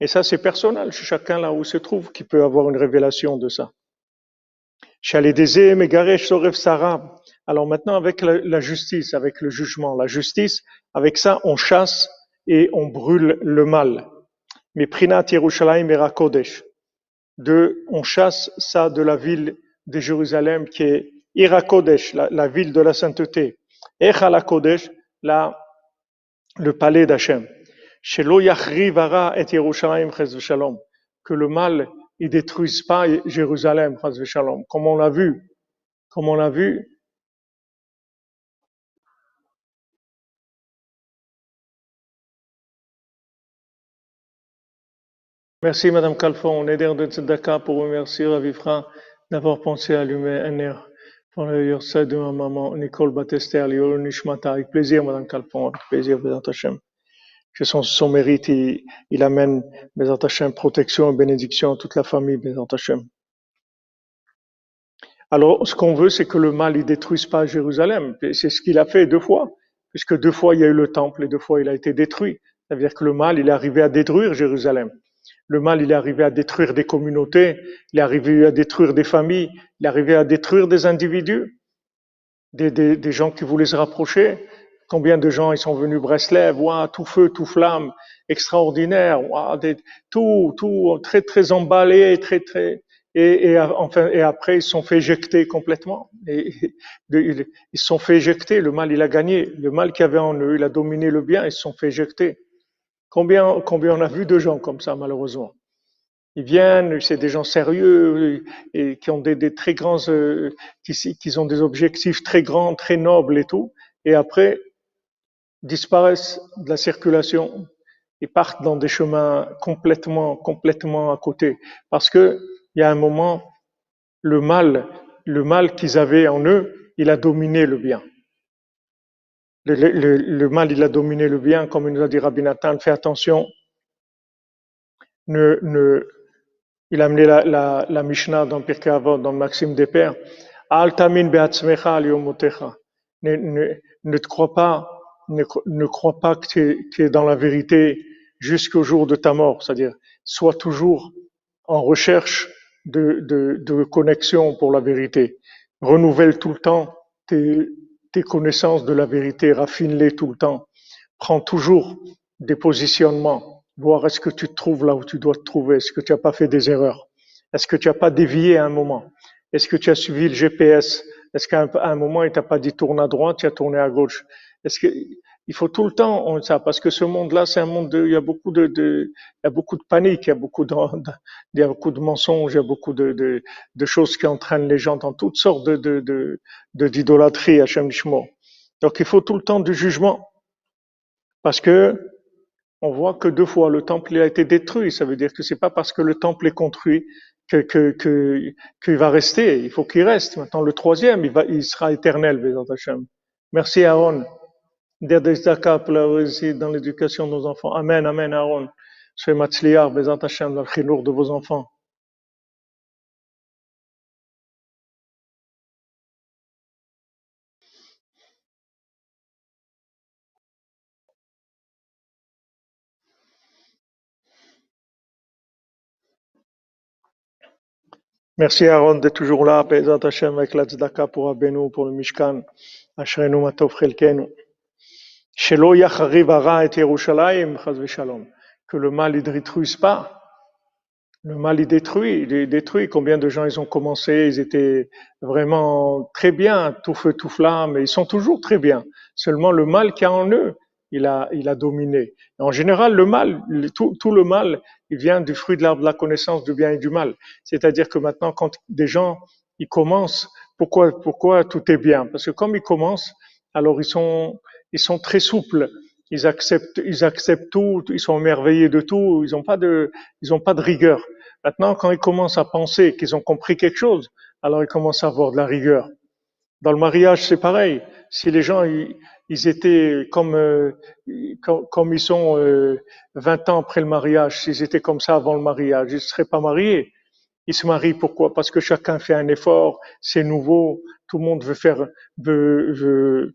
Et ça, c'est personnel, chacun là où se trouve qui peut avoir une révélation de ça. Alors maintenant, avec la, justice, avec le jugement, la justice, avec ça, on chasse et on brûle le mal. Mais Prinat Yerushalayim Kodesh. De, on chasse ça de la ville de Jérusalem qui est Irakodesh, la, la ville de la sainteté. Echala Kodesh, la, le palais d'Hachem. Que le mal, il détruise pas Jérusalem. Comme on l'a vu, comme on l'a vu, Merci Madame Calfon, on est d'air de Tzedaka pour remercier Ravifra d'avoir pensé à allumer un air pour le Yorsai de ma maman Nicole Batester, Lior Nishmata. Avec plaisir Madame Calfon, avec plaisir Bézat Hashem. Que son, mérite, il, il amène Hashem, protection et bénédiction à toute la famille Hashem. Alors, ce qu'on veut, c'est que le mal, il détruise pas Jérusalem. C'est ce qu'il a fait deux fois, puisque deux fois il y a eu le temple et deux fois il a été détruit. Ça veut dire que le mal, il est arrivé à détruire Jérusalem. Le mal, il est arrivé à détruire des communautés, il est arrivé à détruire des familles, il est arrivé à détruire des individus, des, des, des gens qui voulaient se rapprocher. Combien de gens ils sont venus Breslev, ouah, tout feu, tout flamme, extraordinaire, ouah, des- tout, tout très très emballé, très très et, et, enfin et après ils sont fait éjecter complètement. Ils se sont fait éjecter. Le mal il a gagné, le mal qu'il y avait en eux, il a dominé le bien, ils se sont fait éjecter. Combien combien on a vu de gens comme ça malheureusement. Ils viennent, c'est des gens sérieux et qui ont des, des très grands, euh, qui, qui ont des objectifs très grands, très nobles et tout. Et après, disparaissent de la circulation et partent dans des chemins complètement, complètement à côté. Parce que il y a un moment, le mal, le mal qu'ils avaient en eux, il a dominé le bien. Le, le- le- le mal, il a dominé le bien, comme il nous a dit Rabbi Nathan, fais attention, ne, ne, il a amené la, la, la Mishnah dans Pirkei Avot, dans Maxime des Pères, be'atzmecha. Ne, ne, ne te crois pas, ne, crois pas que tu es, dans la vérité jusqu'au jour de ta mort. C'est-à-dire, sois toujours en recherche de, de, connexion pour la vérité. Renouvelle tout le temps tes, connaissances de la vérité, raffine-les tout le temps. Prends toujours des positionnements, voir est-ce que tu te trouves là où tu dois te trouver, est-ce que tu n'as pas fait des erreurs, est-ce que tu n'as pas dévié à un moment, est-ce que tu as suivi le GPS, est-ce qu'à un moment il t'a pas dit tourne à droite, tu as tourné à gauche, est-ce que il faut tout le temps on- ça parce que ce monde-là c'est un monde de, il y a beaucoup de, de il y a beaucoup de panique, il y a beaucoup de, il y a beaucoup de mensonges, il y a beaucoup de, de, de choses qui entraînent les gens dans toutes sortes de de de d'idolâtrie à Shemo. Donc il faut tout le temps du jugement parce que on voit que deux fois le temple il a été détruit. Ça veut dire que c'est pas parce que le temple est construit que que que qu'il va rester. Il faut qu'il reste. Maintenant le troisième, il va, il sera éternel, Bézat Hashem. Merci Aaron. Des zakat pour la dans l'éducation de nos enfants. Amen, amen Aaron. Soyez matzliar, Bézat Hashem, dans le chinour de vos enfants. Merci Aaron d'être toujours là, Bézat Hashem, avec la tzedaka pour Abenu, pour le Mishkan. Ashrenu matov chelkenu. Que le mal ne détruise pas. Le mal il détruit, il détruit. Combien de gens ils ont commencé, ils étaient vraiment très bien, tout feu, tout flamme, ils sont toujours très bien. Seulement le mal qu'il y a en eux, il a, il a dominé. En général, le mal, tout, tout le mal, il vient du fruit de l'arbre de la connaissance du bien et du mal. C'est-à-dire que maintenant, quand des gens, ils commencent, pourquoi, pourquoi tout est bien? Parce que comme ils commencent, alors ils sont, ils sont très souples. Ils acceptent, ils acceptent tout, ils sont émerveillés de tout, ils n'ont pas de, ils ont pas de rigueur. Maintenant, quand ils commencent à penser qu'ils ont compris quelque chose, alors ils commencent à avoir de la rigueur. Dans le mariage, c'est pareil. Si les gens, ils, étaient comme, euh, comme, comme ils sont euh, 20 ans après le mariage, s'ils étaient comme ça avant le mariage, ils ne seraient pas mariés. Ils se marient pourquoi? Parce que chacun fait un effort, c'est nouveau, tout le monde veut faire, veut,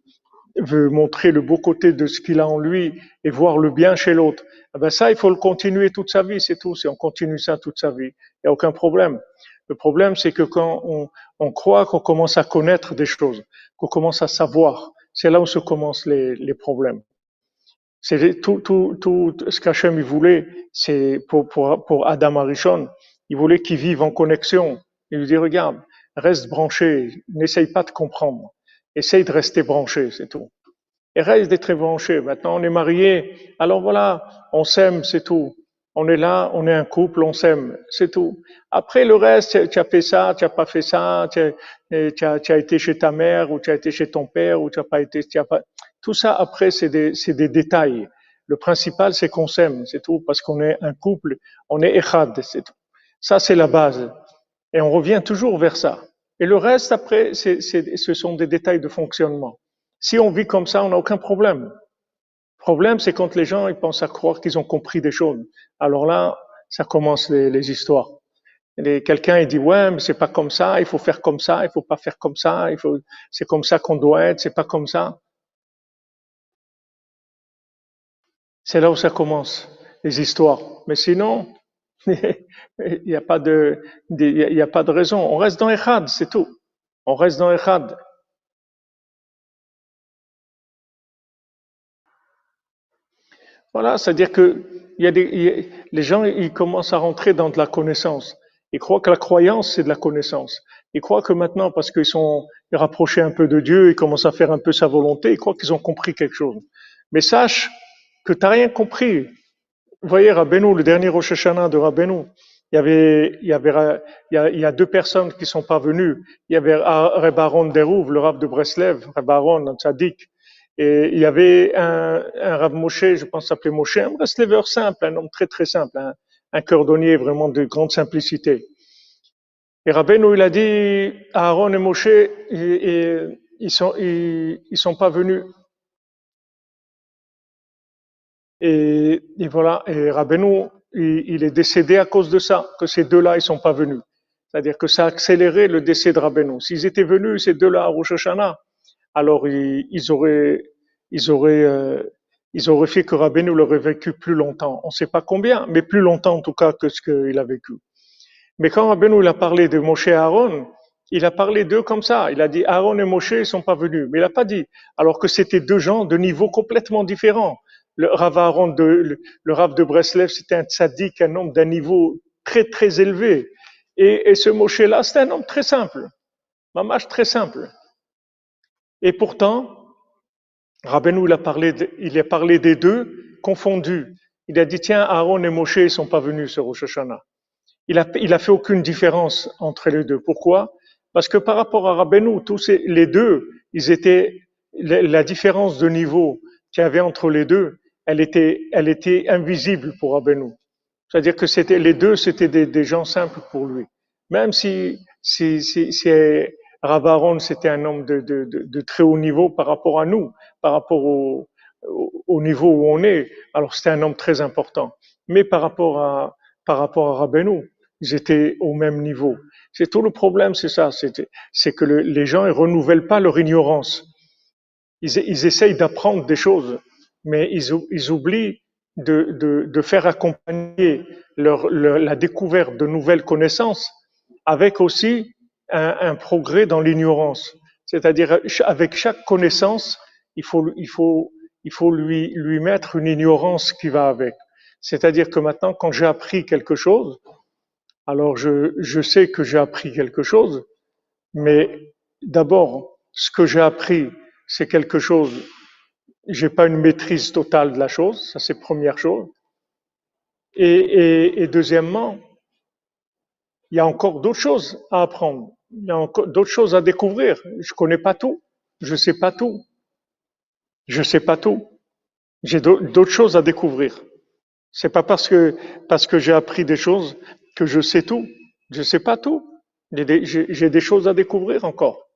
veut montrer le beau côté de ce qu'il a en lui et voir le bien chez l'autre. Eh ben ça, il faut le continuer toute sa vie, c'est tout. Si on continue ça toute sa vie, il n'y a aucun problème. Le problème, c'est que quand on, on croit qu'on commence à connaître des choses, qu'on commence à savoir, c'est là où se commencent les, les problèmes. C'est tout, tout, tout ce qu'Hachem voulait, c'est pour, pour, pour Adam Arishon, il voulait qu'il vive en connexion. Il lui dit, regarde, reste branché, n'essaye pas de comprendre, essaye de rester branché, c'est tout. Et reste d'être branché. Maintenant, on est marié, alors voilà, on s'aime, c'est tout. On est là, on est un couple, on s'aime, c'est tout. Après, le reste, tu as fait ça, tu n'as pas fait ça, tu as, tu, as, as été chez ta mère, ou tu as été chez ton père, ou tu n'as pas été, as pas. Tout ça, après, c'est des, des détails. Le principal, c'est qu'on s'aime, c'est tout, parce qu'on est un couple, on est echad, c'est tout. Ça, c'est la base. Et on revient toujours vers ça. Et le reste, après, ce sont des détails de fonctionnement. Si on vit comme ça, on n'a aucun problème. Le problème, c'est quand les gens ils pensent à croire qu'ils ont compris des choses. Alors là, ça commence les, les histoires. Quelqu'un il dit ouais, mais c'est pas comme ça, il faut faire comme ça, il faut pas faire comme ça, il faut, c'est comme ça qu'on doit être, c'est pas comme ça. C'est là où ça commence les histoires. Mais sinon, il n'y a pas de, il a pas de raison. On reste dans Echad, c'est tout. On reste dans Echad. Voilà, c'est-à-dire que il y a des, les gens ils commencent à rentrer dans de la connaissance. Ils croient que la croyance c'est de la connaissance. Ils croient que maintenant, parce qu'ils sont rapprochés un peu de Dieu, ils commencent à faire un peu sa volonté, ils croient qu'ils ont compris quelque chose. Mais sache que tu n'as rien compris. Vous voyez, Rabbeinu, le dernier Rosh Hashanah de Rabbeinu, il y avait, il y avait, il y a, il y a deux personnes qui sont pas venues. Il y avait Reb Aaron Derouv, le Rav de Breslev, Reb Aaron, un tzaddik. Et il y avait un, un Rav Moshe, je pense s'appelait Moshe, un Breslever simple, un homme très très simple, un, un cordonnier vraiment de grande simplicité. Et Rabbeinu, il a dit Aaron et Moshe, et, ils sont, ils, ils sont pas venus. Et, et voilà, et Rabbeinu, il, il est décédé à cause de ça, que ces deux-là, ils sont pas venus. C'est-à-dire que ça a accéléré le décès de Rabbeinu. S'ils étaient venus, ces deux-là, à Rosh Hashanah, alors ils, ils auraient, ils auraient, euh, ils auraient fait que Rabbeinu l'aurait vécu plus longtemps. On ne sait pas combien, mais plus longtemps en tout cas que ce qu'il a vécu. Mais quand Rabbeinu il a parlé de Moshe et Aaron, il a parlé d'eux comme ça. Il a dit Aaron et Moshe ils sont pas venus, mais il n'a pas dit. Alors que c'était deux gens de niveaux complètement différents. Le Rav Aaron de, le, Rav de Breslev, c'était un tzaddik, un homme d'un niveau très très élevé. Et, ce Moshe-là, c'était un homme très simple. Mamash très simple. Et pourtant, Rabbeinu, il a parlé, il a parlé des deux confondus. Il a dit, tiens, Aaron et Moshe, ils sont pas venus sur Rosh Hashanah. Il a, fait aucune différence entre les deux. Pourquoi? Parce que par rapport à Rabbeinu, tous les deux, ils étaient, la différence de niveau qu'il y avait entre les deux, elle était, elle était invisible pour Rabbeinu. C'est-à-dire que c'était, les deux, c'était des, gens simples pour lui. Même si, si, si, si c'était un homme de, de, de, de très haut niveau par rapport à nous, par rapport au, au, au niveau où on est, alors c'était un homme très important. Mais par rapport à, par rapport à ils étaient au même niveau. C'est tout le problème, c'est ça, c'est que le- les gens ils renouvellent pas leur ignorance. Ils, ils essayent d'apprendre des choses, mais ils, ou- ils oublient de, faire accompagner la découverte de nouvelles connaissances avec aussi un, progrès dans l'ignorance. C'est-à-dire avec chaque connaissance, il faut, lui, mettre une ignorance qui va avec. C'est-à-dire que maintenant, quand j'ai appris quelque chose, alors je sais que j'ai appris quelque chose, mais d'abord, ce que j'ai appris, c'est quelque chose, j'ai pas une maîtrise totale de la chose, ça c'est première chose. Et, et, et deuxièmement, il y a encore d'autres choses à apprendre, il y a encore d'autres choses à découvrir. Je connais pas tout, je sais pas tout, je sais pas tout. J'ai d'au- d'autres choses à découvrir. C'est pas parce que parce que j'ai appris des choses que je sais tout. Je sais pas tout. J'ai des, des choses à découvrir encore.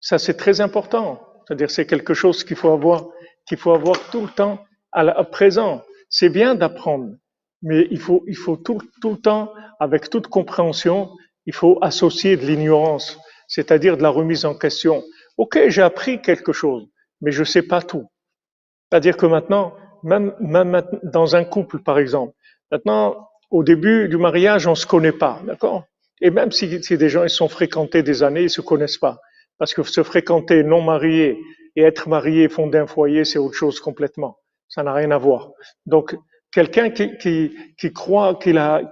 Ça, c'est très important. C'est-à-dire, c'est quelque chose qu'il faut avoir, qu'il faut avoir tout le temps à, présent. C'est bien d'apprendre, mais il faut, il faut tout, tout le temps, avec toute compréhension, il faut associer de l'ignorance, c'est-à-dire de la remise en question. Ok, j'ai appris quelque chose, mais je sais pas tout. C'est-à-dire que maintenant, même, même dans un couple, par exemple, maintenant, au début du mariage, on se connaît pas, d'accord? Et même si, si des gens ils sont fréquentés des années, ils se connaissent pas. Parce que se fréquenter non marié et être marié, fonder un foyer, c'est autre chose complètement. Ça n'a rien à voir. Donc, quelqu'un qui, croit qu'il a,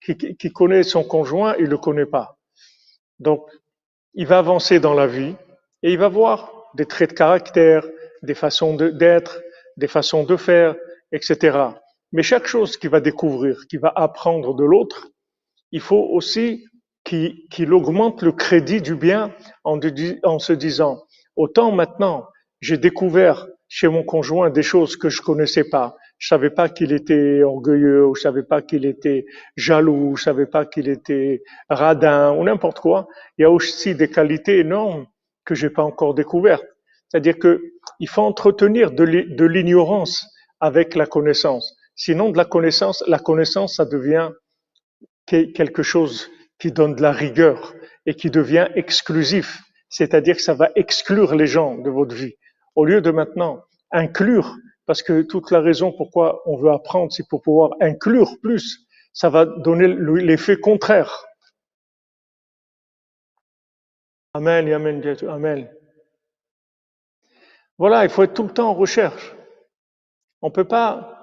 qui, connaît son conjoint, il le connaît pas. Donc, il va avancer dans la vie et il va voir des traits de caractère, des façons d'être, des façons de faire, etc. Mais chaque chose qu'il va découvrir, qu'il va apprendre de l'autre, il faut aussi qu'il qu'il augmente le crédit du bien en, en se disant, autant maintenant j'ai découvert chez mon conjoint des choses que je connaissais pas. Je savais pas qu'il était orgueilleux, ou je savais pas qu'il était jaloux, je savais pas qu'il était radin ou n'importe quoi. Il y a aussi des qualités énormes que j'ai pas encore découvertes. C'est-à-dire que il faut entretenir de l'i- de l'ignorance avec la connaissance. Sinon, de la connaissance, la connaissance, ça devient que- quelque chose qui donne de la rigueur et qui devient exclusif. C'est-à-dire que ça va exclure les gens de votre vie. Au lieu de maintenant inclure, parce que toute la raison pourquoi on veut apprendre, c'est pour pouvoir inclure plus. Ça va donner le- l'effet contraire. Amen, amen, amen. Voilà, il faut être tout le temps en recherche. On peut pas,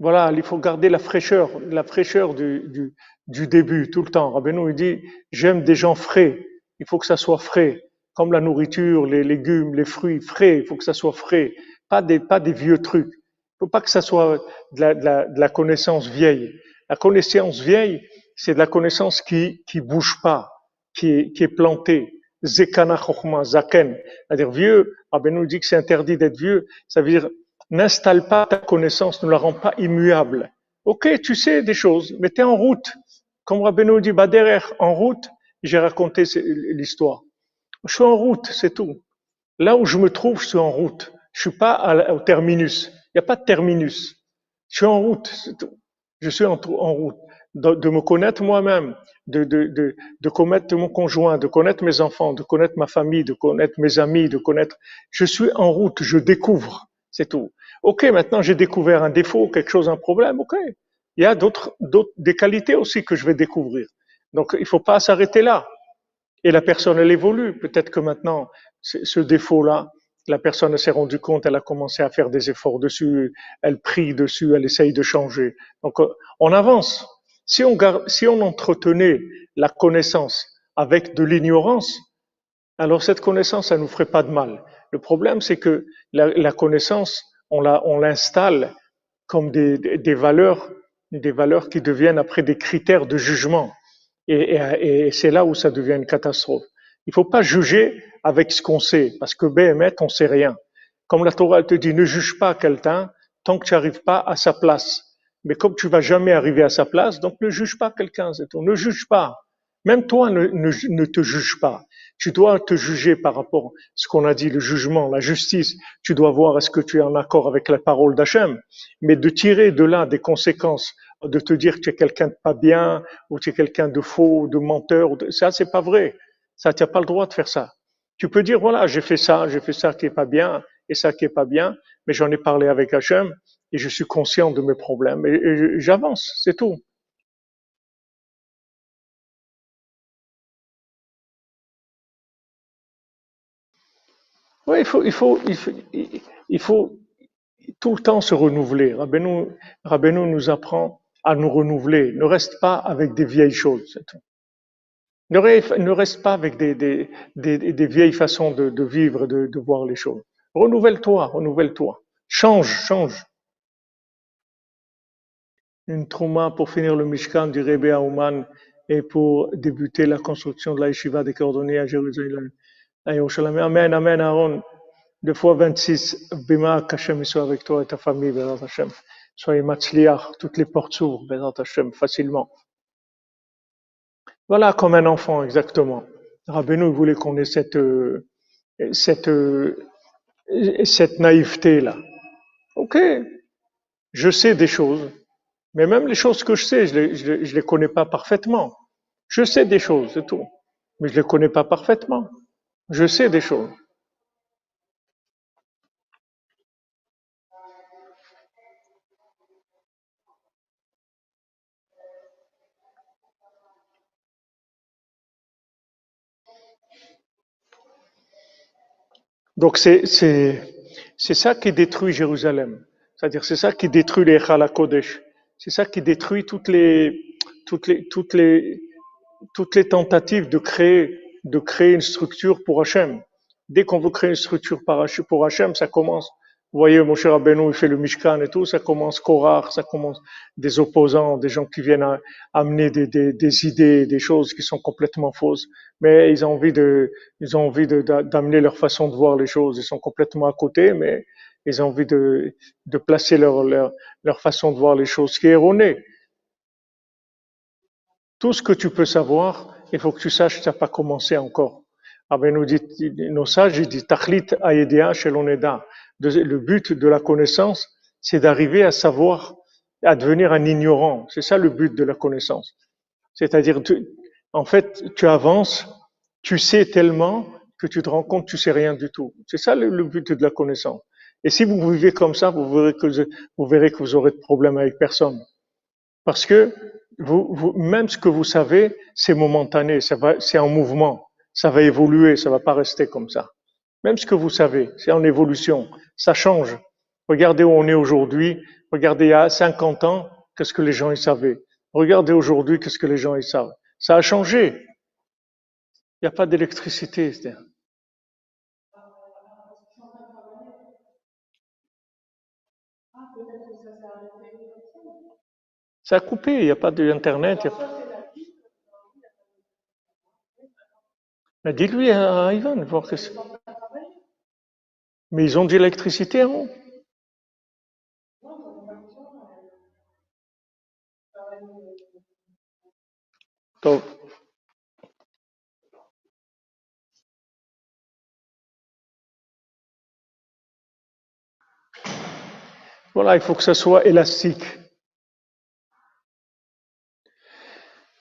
voilà, il faut garder la fraîcheur, la fraîcheur du, du, du début, tout le temps. Rabbeinu, il dit, j'aime des gens frais. Il faut que ça soit frais. Comme la nourriture, les légumes, les fruits, frais. Il faut que ça soit frais. Pas des, pas des vieux trucs. Il faut pas que ça soit de la, de la, de la connaissance vieille. La connaissance vieille, c'est de la connaissance qui, qui bouge pas, qui est, qui est plantée. Zekana chokhma, zaken. C'est-à-dire vieux, Rabbeinu dit que c'est interdit d'être vieux. Ça veut dire, n'installe pas ta connaissance, ne la rends pas immuable. Ok, tu sais des choses, mais tu es en route. Comme Rabbeinu dit, derrière, en route, j'ai raconté l'histoire. Je suis en route, c'est tout. Là où je me trouve, je suis en route. Je suis pas au terminus. Il n'y a pas de terminus. Je suis en route, c'est tout. Je suis en, route. De, de me connaître moi-même, de, de, de, de connaître mon conjoint, de connaître mes enfants, de connaître ma famille, de connaître mes amis, de connaître. Je suis en route, je découvre, c'est tout. Ok, maintenant j'ai découvert un défaut, quelque chose, un problème, ok. Il y a d'autres, des qualités aussi que je vais découvrir. Donc il faut pas s'arrêter là. Et la personne, elle évolue. Peut-être que maintenant, ce défaut-là, la personne s'est rendue compte, elle a commencé à faire des efforts dessus, elle prie dessus, elle essaye de changer. Donc, euh, on avance. Si on, garde, si on entretenait la connaissance avec de l'ignorance, alors cette connaissance, ça nous ferait pas de mal. Le problème, c'est que la connaissance, on l'installe comme des, valeurs, des valeurs qui deviennent après des critères de jugement. Et, c'est là où ça devient une catastrophe. Il faut pas juger avec ce qu'on sait, parce que BMet, on sait rien. Comme la Torah te dit, ne juge pas quelqu'un tant que tu n'arrives pas à sa place. Mais comme tu vas jamais arriver à sa place, donc ne juge pas quelqu'un. Ne juge pas. Même toi, ne, ne, ne te juge pas. Tu dois te juger par rapport à ce qu'on a dit, le jugement, la justice. Tu dois voir est-ce que tu es en accord avec la parole d'Hachem. Mais de tirer de là des conséquences, de te dire que tu es quelqu'un de pas bien, ou tu es quelqu'un de faux, de menteur, ça, c'est pas vrai. Ça, tu n'as pas le droit de faire ça. Tu peux dire, voilà, j'ai fait ça, j'ai fait ça qui est pas bien, et ça qui est pas bien, mais j'en ai parlé avec Hachem, et je suis conscient de mes problèmes, et j'avance, c'est tout. Il faut, il faut, il faut, il faut tout le temps se renouveler. Rabbeinu, Rabbeinu nous apprend à nous renouveler. Ne reste pas avec des vieilles choses, c'est tout. Ne, re- ne reste pas avec des, des, des, des vieilles façons de, de vivre, de, de voir les choses. Renouvelle-toi, renouvelle-toi. Change, change. Une trauma pour finir le Mishkan du Rebbe à Ouman et pour débuter la construction de la Yeshiva des cordonniers à Jérusalem. Yerushalayim. Amen, Amen, Aaron. Deux fois 26, Bima, qu'Hachem soit avec toi et ta famille, Bézat Hachem. Soyez matzliach, toutes les portes s'ouvrent, Bézat Hachem, facilement. Voilà, comme un enfant, exactement. Rabbeinu voulait qu'on ait cette, euh, cette, euh, cette naïveté-là. Ok, je sais des choses, mais même les choses que je sais, je les, je je les connais pas parfaitement. Je sais des choses, c'est tout. Mais je les connais pas parfaitement. Je sais des choses. Donc c'est ça qui détruit Jérusalem. C'est-à-dire c'est ça qui détruit les Echala Kodesh. C'est ça qui détruit toutes les toutes les toutes les toutes les tentatives de créer de créer une structure pour Hachem. Dès qu'on veut créer une structure pour Hachem, ça commence. Vous voyez, mon cher Rabbeinu, il fait le Mishkan et tout, ça commence Korach, ça commence des opposants, des gens qui viennent à- amener des, idées, des choses qui sont complètement fausses, mais ils ont envie de, ils ont envie d'amener leur façon de voir les choses. Ils sont complètement à côté, mais ils ont envie de, de placer leur, leur, leur façon de voir les choses qui est erronée. Tout ce que tu peux savoir, il faut que tu saches que tu n'as pas commencé encore. Ah ben, nous dit, nos sages, ils disent, Tachlit ayedea sheloneda. Le but de la connaissance, c'est d'arriver à savoir, à devenir un ignorant. C'est ça le but de la connaissance. C'est-à-dire, en fait, tu avances, tu sais tellement que tu te rends compte que tu sais rien du tout. C'est ça le, but de la connaissance. Et si vous vivez comme ça, vous verrez que vous, verrez que vous aurez de problème avec personne. Parce que vous, vous- même ce que vous savez, c'est momentané, c'est en mouvement, ça va évoluer, ça va pas rester comme ça. Même ce que vous savez, c'est en évolution, ça change. Regardez où on est aujourd'hui, regardez il y a 50 ans, qu'est-ce que les gens ils savaient. Regardez aujourd'hui, qu'est-ce que les gens ils savent. Ça a changé. Il n'y a pas d'électricité. Ça a coupé, il n'y a pas d'internet. Mais dis-lui à Ivan, voir que c'est. Mais ils ont de l'électricité en haut. Donc, voilà, il faut que ça soit élastique.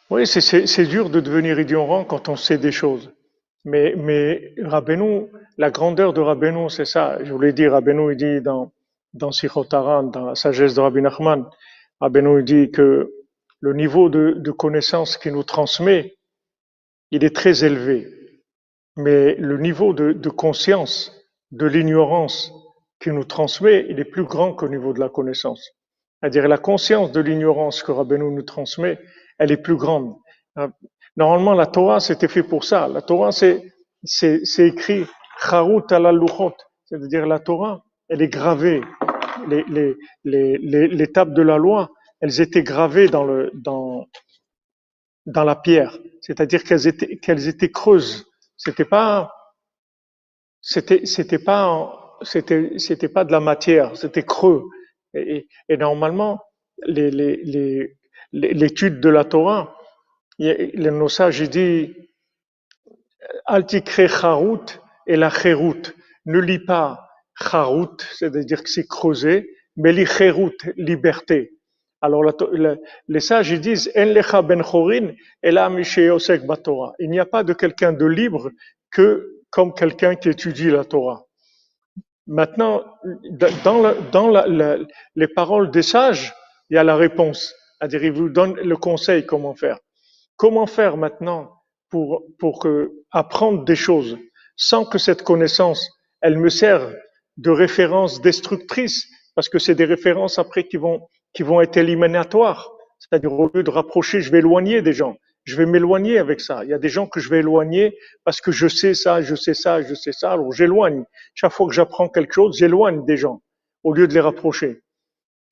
Oui, c'est dur de devenir ignorant quand on sait des choses. Mais, mais Rabbeinu, la grandeur de Rabbeinu, c'est ça. Je voulais dire, Rabbeinu, il dit dans, dans Sichotaran, dans la sagesse de Rabbi Nachman, Rabbeinu, il dit que le niveau de, de connaissance qu'il nous transmet, il est très élevé. Mais le niveau de, de conscience, de l'ignorance qu'il nous transmet, il est plus grand qu'au niveau de la connaissance. C'est-à-dire la conscience de l'ignorance que Rabbeinu nous transmet, elle est plus grande. Euh, Normalement, la Torah, c'était fait pour ça. La Torah, c'est, c'est, c'est écrit Charut luchot. C'est-à-dire la Torah, elle est gravée. Les, les, les, les, l'étape de la loi, elles étaient gravées dans le, dans, dans la pierre. C'est-à-dire qu'elles étaient, qu'elles étaient creuses. C'était pas, c'était, c'était pas, c'était, c'était pas de la matière, c'était creux. Et, et- normalement, les, les, les- l'étude de la Torah, le nos sages ils disent Al tikre charut et la. Ne lis pas charut, c'est-à-dire que c'est creusé, mais lis cherout, liberté. Alors les sages disent En ben chorin. Il n'y a pas de quelqu'un de libre que comme quelqu'un qui étudie la Torah. Maintenant, dans, les paroles des sages, il y a la réponse. C'est-à-dire, ils vous donnent le conseil comment faire. Comment faire maintenant pour, pour apprendre des choses sans que cette connaissance, elle me serve de référence destructrice, parce que c'est des références après qui vont, qui vont être éliminatoires. C'est-à-dire, au lieu de rapprocher, je vais éloigner des gens. Je vais m'éloigner avec ça. Il y a des gens que je vais éloigner parce que je sais ça, je sais ça, je sais ça. Alors j'éloigne. Chaque fois que j'apprends quelque chose, j'éloigne des gens au lieu de les rapprocher.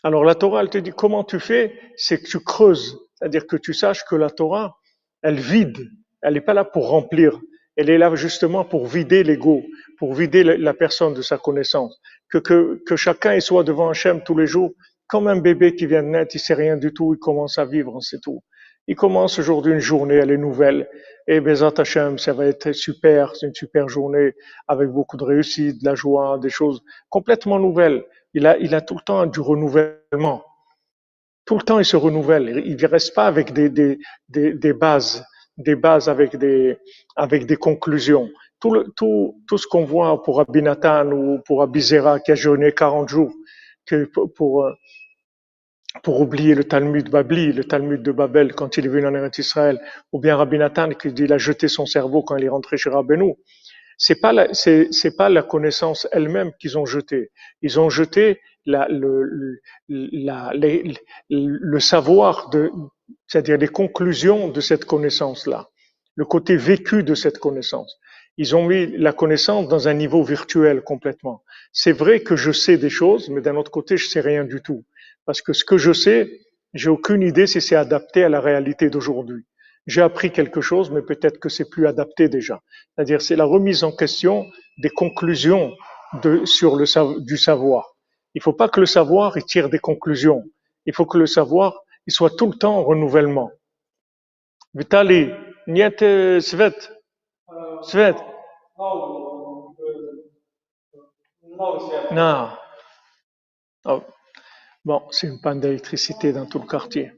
Alors la Torah, elle te dit comment tu fais, c'est que tu creuses, c'est-à-dire que tu saches que la Torah, elle vide, elle n'est pas là pour remplir, elle est là justement pour vider l'ego, pour vider la personne de sa connaissance. Que, que, que chacun il soit devant Hachem tous les jours, comme un bébé qui vient de naître, il sait rien du tout, il commence à vivre, c'est tout. Il commence aujourd'hui une journée, elle est nouvelle, et Bezat Hachem, ça va être super, c'est une super journée, avec beaucoup de réussite, de la joie, des choses complètement nouvelles. Il a, a tout le temps du renouvellement. Tout le temps, il se renouvelle. Il ne reste pas avec des, bases, des bases avec des, conclusions. Tout, le, tout, tout ce qu'on voit pour Abinatan ou pour Abizera qui a jeûné 40 jours, pour, euh, pour oublier le Talmud Babli, le Talmud de Babel quand il est venu en Eretz Israël, ou bien Rabbi Nathan qui dit il a jeté son cerveau quand il est rentré chez Rabbeinu. C'est pas la, c'est, pas la connaissance elle-même qu'ils ont jetée. Ils ont jeté la, le, le savoir de, c'est-à-dire les conclusions de cette connaissance-là, le côté vécu de cette connaissance. Ils ont mis la connaissance dans un niveau virtuel complètement. C'est vrai que je sais des choses, mais d'un autre côté, je sais rien du tout. Parce que ce que je sais, j'ai aucune idée si c'est adapté à la réalité d'aujourd'hui. J'ai appris quelque chose, mais peut-être que c'est plus adapté déjà. C'est-à-dire, c'est la remise en question des conclusions de, sur le du savoir. Il faut pas que le savoir il tire des conclusions. Il faut que le savoir il soit tout le temps en renouvellement. Vitali, niet euh, Svet, Svet. Non. Oh, Bon, c'est une panne d'électricité dans tout le quartier.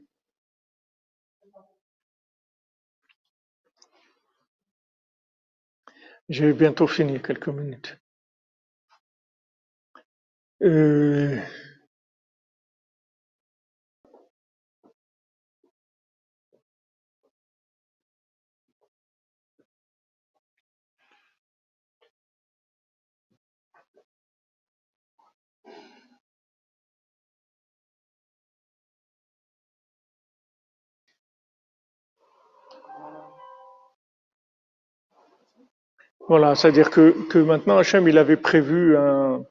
J'ai bientôt fini, quelques minutes. Euh, Voilà, c'est-à-dire que, que maintenant Hachem, il avait prévu un,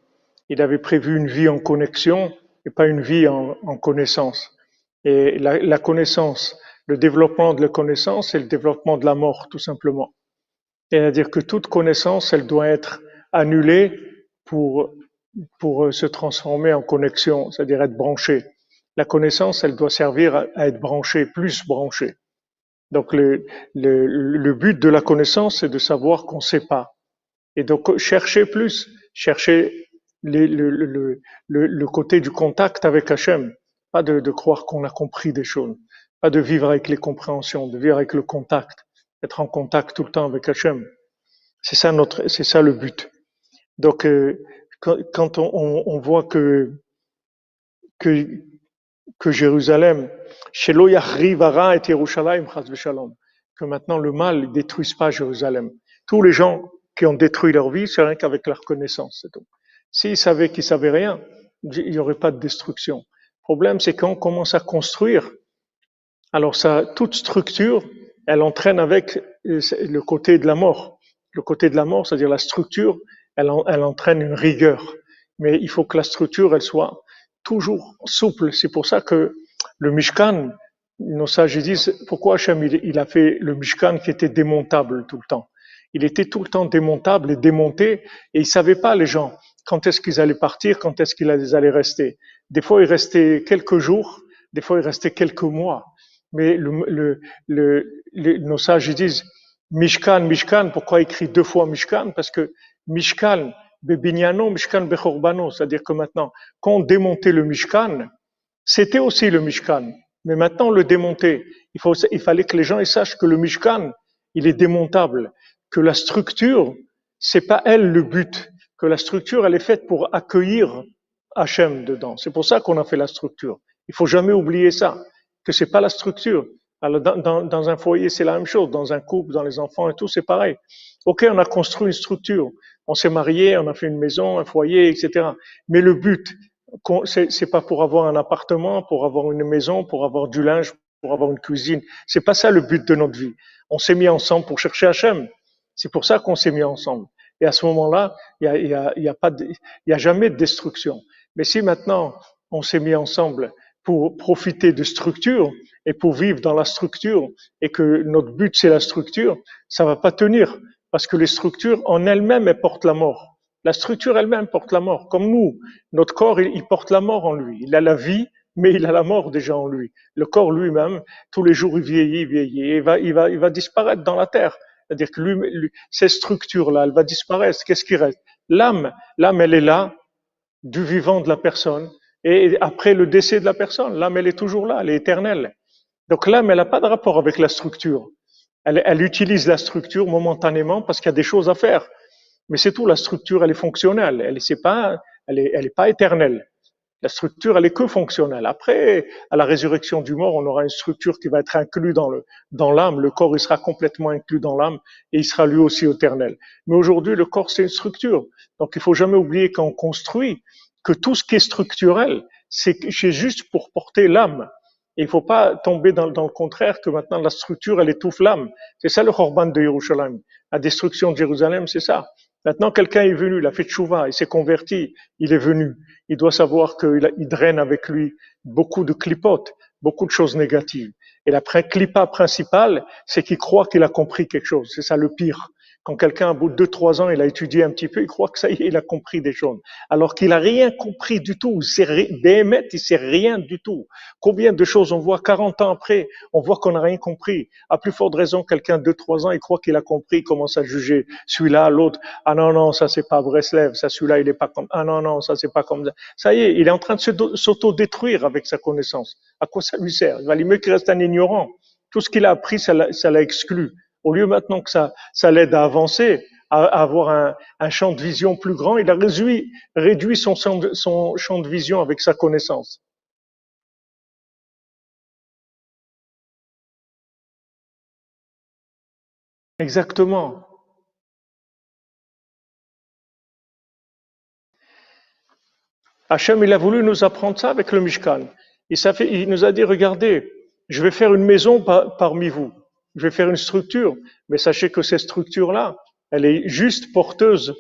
il avait prévu une vie en connexion et pas une vie en, connaissance. Et la, la connaissance, le développement de la connaissance, c'est le développement de la mort, tout simplement. C'est-à-dire que toute connaissance, elle doit être annulée pour, pour euh, se transformer en connexion, c'est-à-dire être branchée. La connaissance, elle doit servir à, à être branchée, plus branchée. Donc le, le, le but de la connaissance, c'est de savoir qu'on ne sait pas. Et donc chercher plus, chercher les- le, le, le, le côté du contact avec Hachem, pas de, de croire qu'on a compris des choses, pas de vivre avec les compréhensions, de vivre avec le contact, être en contact tout le temps avec Hachem. C'est ça notre, c'est ça le but. Donc euh, quand, quand on, on, on voit que que que Jérusalem, que maintenant le mal ne détruise pas Jérusalem. Tous les gens qui ont détruit leur vie, c'est rien qu'avec leur connaissance, c'est tout. S'ils savaient qu'ils savaient rien, il n'y aurait pas de destruction. Le problème, c'est quand on commence à construire, alors ça, toute structure, elle entraîne avec euh, le côté de la mort. Le côté de la mort, c'est-à-dire la structure, elle entraîne une rigueur. Mais il faut que la structure, elle soit toujours souple. C'est pour ça que le Mishkan, nos sages disent, pourquoi Hachem, il, il a fait le Mishkan qui était démontable tout le temps? Il était tout le temps démontable et démonté, et ils savaient pas, les gens, quand est-ce qu'ils allaient partir, quand est-ce qu'ils allaient rester. Des fois, ils restaient quelques jours, des fois, ils restaient quelques mois. Mais le, nos sages disent Mishkan, Mishkan, pourquoi écrit deux fois Mishkan? Parce que Mishkan, Mishkan Bechorbano, c'est-à-dire que maintenant, quand on démontait le Mishkan, c'était aussi le Mishkan. Mais maintenant, le démonter, il, faut, il fallait que les gens sachent que le Mishkan, il est démontable, que la structure, c'est pas elle le but, que la structure, elle est faite pour accueillir Hachem dedans. C'est pour ça qu'on a fait la structure. Il faut jamais oublier ça, que c'est pas la structure. Alors dans, dans, dans un foyer, c'est la même chose. Dans un couple, dans les enfants et tout, c'est pareil. Ok, on a construit une structure, on s'est marié, on a fait une maison, un foyer, etc. Mais le but, c'est pas pour avoir un appartement, pour avoir une maison, pour avoir du linge, pour avoir une cuisine. C'est pas ça le but de notre vie. On s'est mis ensemble pour chercher Hachem. C'est pour ça qu'on s'est mis ensemble. Et à ce moment-là, il y a, y a, y a y a jamais de destruction. Mais si maintenant on s'est mis ensemble pour profiter de structure et pour vivre dans la structure et que notre but c'est la structure, ça va pas tenir parce que les structures en elles-mêmes elles portent la mort. La structure elle-même porte la mort. Comme nous, notre corps il, porte la mort en lui. Il a la vie, mais il a la mort déjà en lui. Le corps lui-même, tous les jours il vieillit, il vieillit, il va, il va, il va disparaître dans la terre. C'est-à-dire que lui, lui- ces structures-là, elles vont disparaître. Qu'est-ce qui reste? L'âme, l'âme, elle est là, du vivant de la personne. Et après le décès de la personne, l'âme, elle est toujours là, elle est éternelle. Donc l'âme, elle n'a pas de rapport avec la structure. Elle, elle utilise la structure momentanément parce qu'il y a des choses à faire. Mais c'est tout, la structure, elle est fonctionnelle. Elle n'est pas, elle est, elle est pas éternelle. La structure, elle est que fonctionnelle. Après, à la résurrection du mort, on aura une structure qui va être inclue dans le, dans l'âme. Le corps, il sera complètement inclus dans l'âme et il sera lui aussi éternel. Mais aujourd'hui, le corps, c'est une structure. Donc, il faut jamais oublier quand on construit que tout ce qui est structurel, c'est juste pour porter l'âme. Et il faut pas tomber dans, dans le contraire que maintenant la structure, elle étouffe l'âme. C'est ça le Korban de Jérusalem. La destruction de Jérusalem, c'est ça. Maintenant, quelqu'un est venu, il a fait tchouva, il s'est converti, il est venu. Il doit savoir qu'il il draine avec lui beaucoup de clipotes, beaucoup de choses négatives. Et la clipa principale, c'est qu'il croit qu'il a compris quelque chose. C'est ça le pire. Quand quelqu'un, au bout de deux, trois ans, il a étudié un petit peu, il croit que ça y est, il a compris des choses. Alors qu'il a rien compris du tout. Béhémet, il sait rien du tout. Combien de choses on voit 40 ans après, on voit qu'on n'a rien compris. À plus forte raison, quelqu'un de deux, trois ans, il croit qu'il a compris, il commence à juger celui-là, l'autre. Ah non, non, ça c'est pas Breslev, ça celui-là, il est pas comme, ah non, non, ça c'est pas comme ça. Ça y est, il est en train de s'auto-détruire avec sa connaissance. À quoi ça lui sert? Il valait mieux qu'il reste un ignorant. Tout ce qu'il a appris, ça l'a exclu. Au lieu maintenant que ça, l'aide à avancer, à, avoir un, champ de vision plus grand, il a réduit, son, champ de- vision avec sa connaissance. Exactement. Hachem, il a voulu nous apprendre ça avec le Mishkan. Il, nous a dit, regardez, je vais faire une maison par- parmi vous. Je vais faire une structure. Mais sachez que ces structures-là, elle est juste porteuse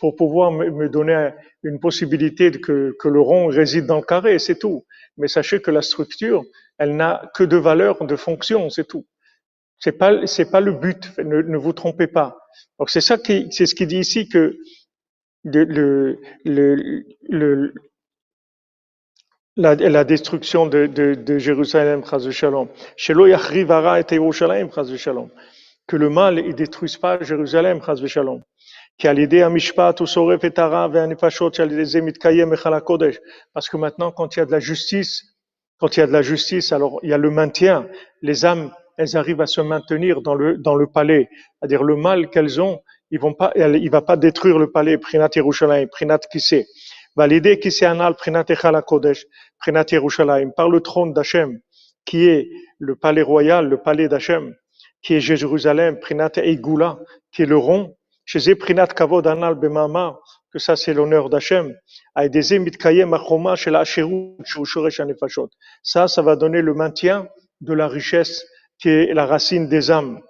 pour pouvoir me, donner une possibilité que, le rond réside dans le carré, c'est tout. Mais sachez que la structure, elle n'a que de valeur, de fonction, c'est tout. C'est pas, c'est pas le but. Ne, vous trompez pas. Donc c'est ça qui, c'est ce qui dit ici que le, le, le- la, la, destruction de, de, de Jérusalem, Shalom. Que le mal ne détruise pas Jérusalem, Shalom. Parce que maintenant, quand il y a de la justice, quand il y a de la justice, alors il y a le maintien. Les âmes, elles arrivent à se maintenir dans le, dans le palais. C'est-à-dire le mal qu'elles ont, ils vont pas, il va pas détruire le palais, Prinat Yerushalayim, Prinat Kissé validé qu'ici Anal Prinatechala Kodesh, Prinat Yerushalayim, par le trône d'Hachem, qui est le palais royal, le palais d'Hachem, qui est Jérusalem, Prinat Eigula, qui est le rond, chez Prinat Kavod Anal Bemama, que ça c'est l'honneur d'Hachem, ça, ça va donner le maintien de la richesse qui est la racine des âmes.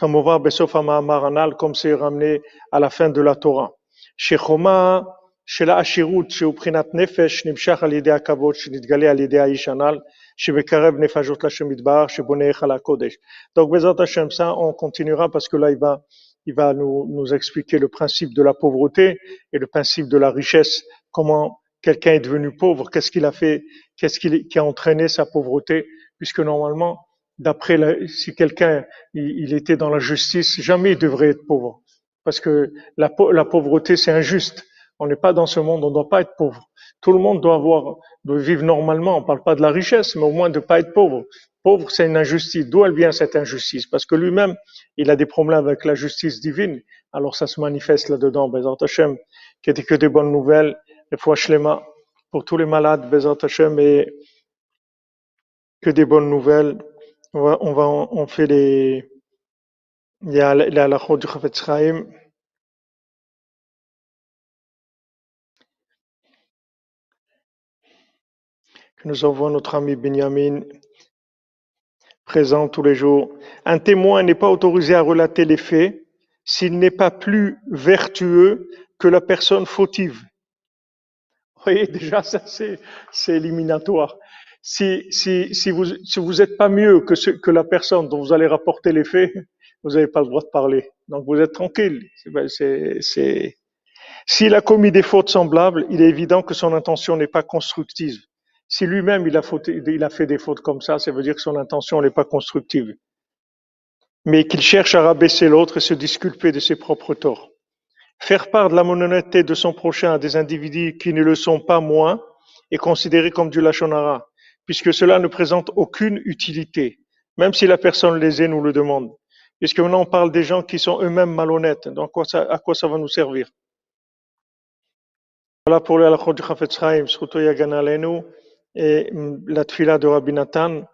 Comme c'est ramené à la fin de la Torah. Shechoma של העשירות שהוא בחינת נפש נמשך על ידי הכבוד שנתגלה על ידי האיש הנ"ל שמקרב נפשות להשם יתברך שבונה היכל הקודש. Donc Bezat Hashem, ça on continuera parce que là il va, il va nous, nous expliquer le principe de la pauvreté et le principe de la richesse, comment quelqu'un est devenu pauvre, qu'est-ce qu'il a fait, qu'est-ce qui, qui a entraîné sa pauvreté, puisque normalement, d'après la- si quelqu'un il, il était dans la justice, jamais il devrait être pauvre. Parce que la, pau- la pauvreté, c'est injuste. On n'est pas dans ce monde, on ne doit pas être pauvre. Tout le monde doit vivre normalement. On ne parle pas de la richesse, mais au moins de ne pas être pauvre. Pauvre, c'est une injustice. D'où elle vient cette injustice? Parce que lui-même, il a des problèmes avec la justice divine. Alors ça se manifeste là-dedans. Bezat Hashem, qui que des bonnes nouvelles. Shlema, pour tous les malades, Bezat Hashem, et que des bonnes nouvelles. On va, fait les, il y a la du Chafetz nous envoie notre ami Benjamin, présent tous les jours. Un témoin n'est pas autorisé à relater les faits s'il n'est pas plus vertueux que la personne fautive. Vous voyez, déjà, ça, c'est, éliminatoire. Si, si, si vous, si vous êtes pas mieux que, que la personne dont vous allez rapporter les faits, vous n'avez pas le droit de parler. Donc, vous êtes tranquille. S'il a commis des fautes semblables, il est évident que son intention n'est pas constructive. Si lui-même il a, fait des fautes comme ça, ça veut dire que son intention n'est pas constructive. Mais qu'il cherche à rabaisser l'autre et se disculper de ses propres torts. Faire part de la malhonnêteté de son prochain à des individus qui ne le sont pas moins est considéré comme du lachonara, puisque cela ne présente aucune utilité, même si la personne lésée nous le demande. Puisque maintenant on parle des gens qui sont eux-mêmes malhonnêtes, donc à quoi ça, va nous servir? Voilà pour le Aleinu, et hum, la tfila de Rabbi Nathan.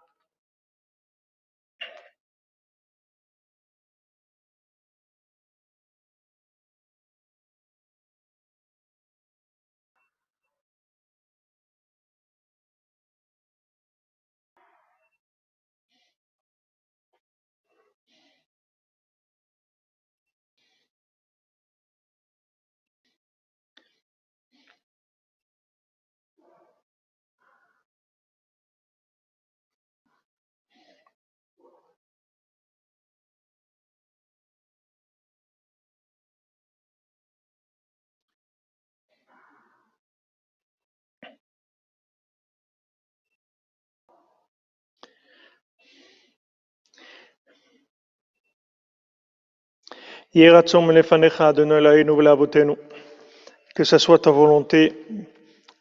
Que ce soit ta volonté,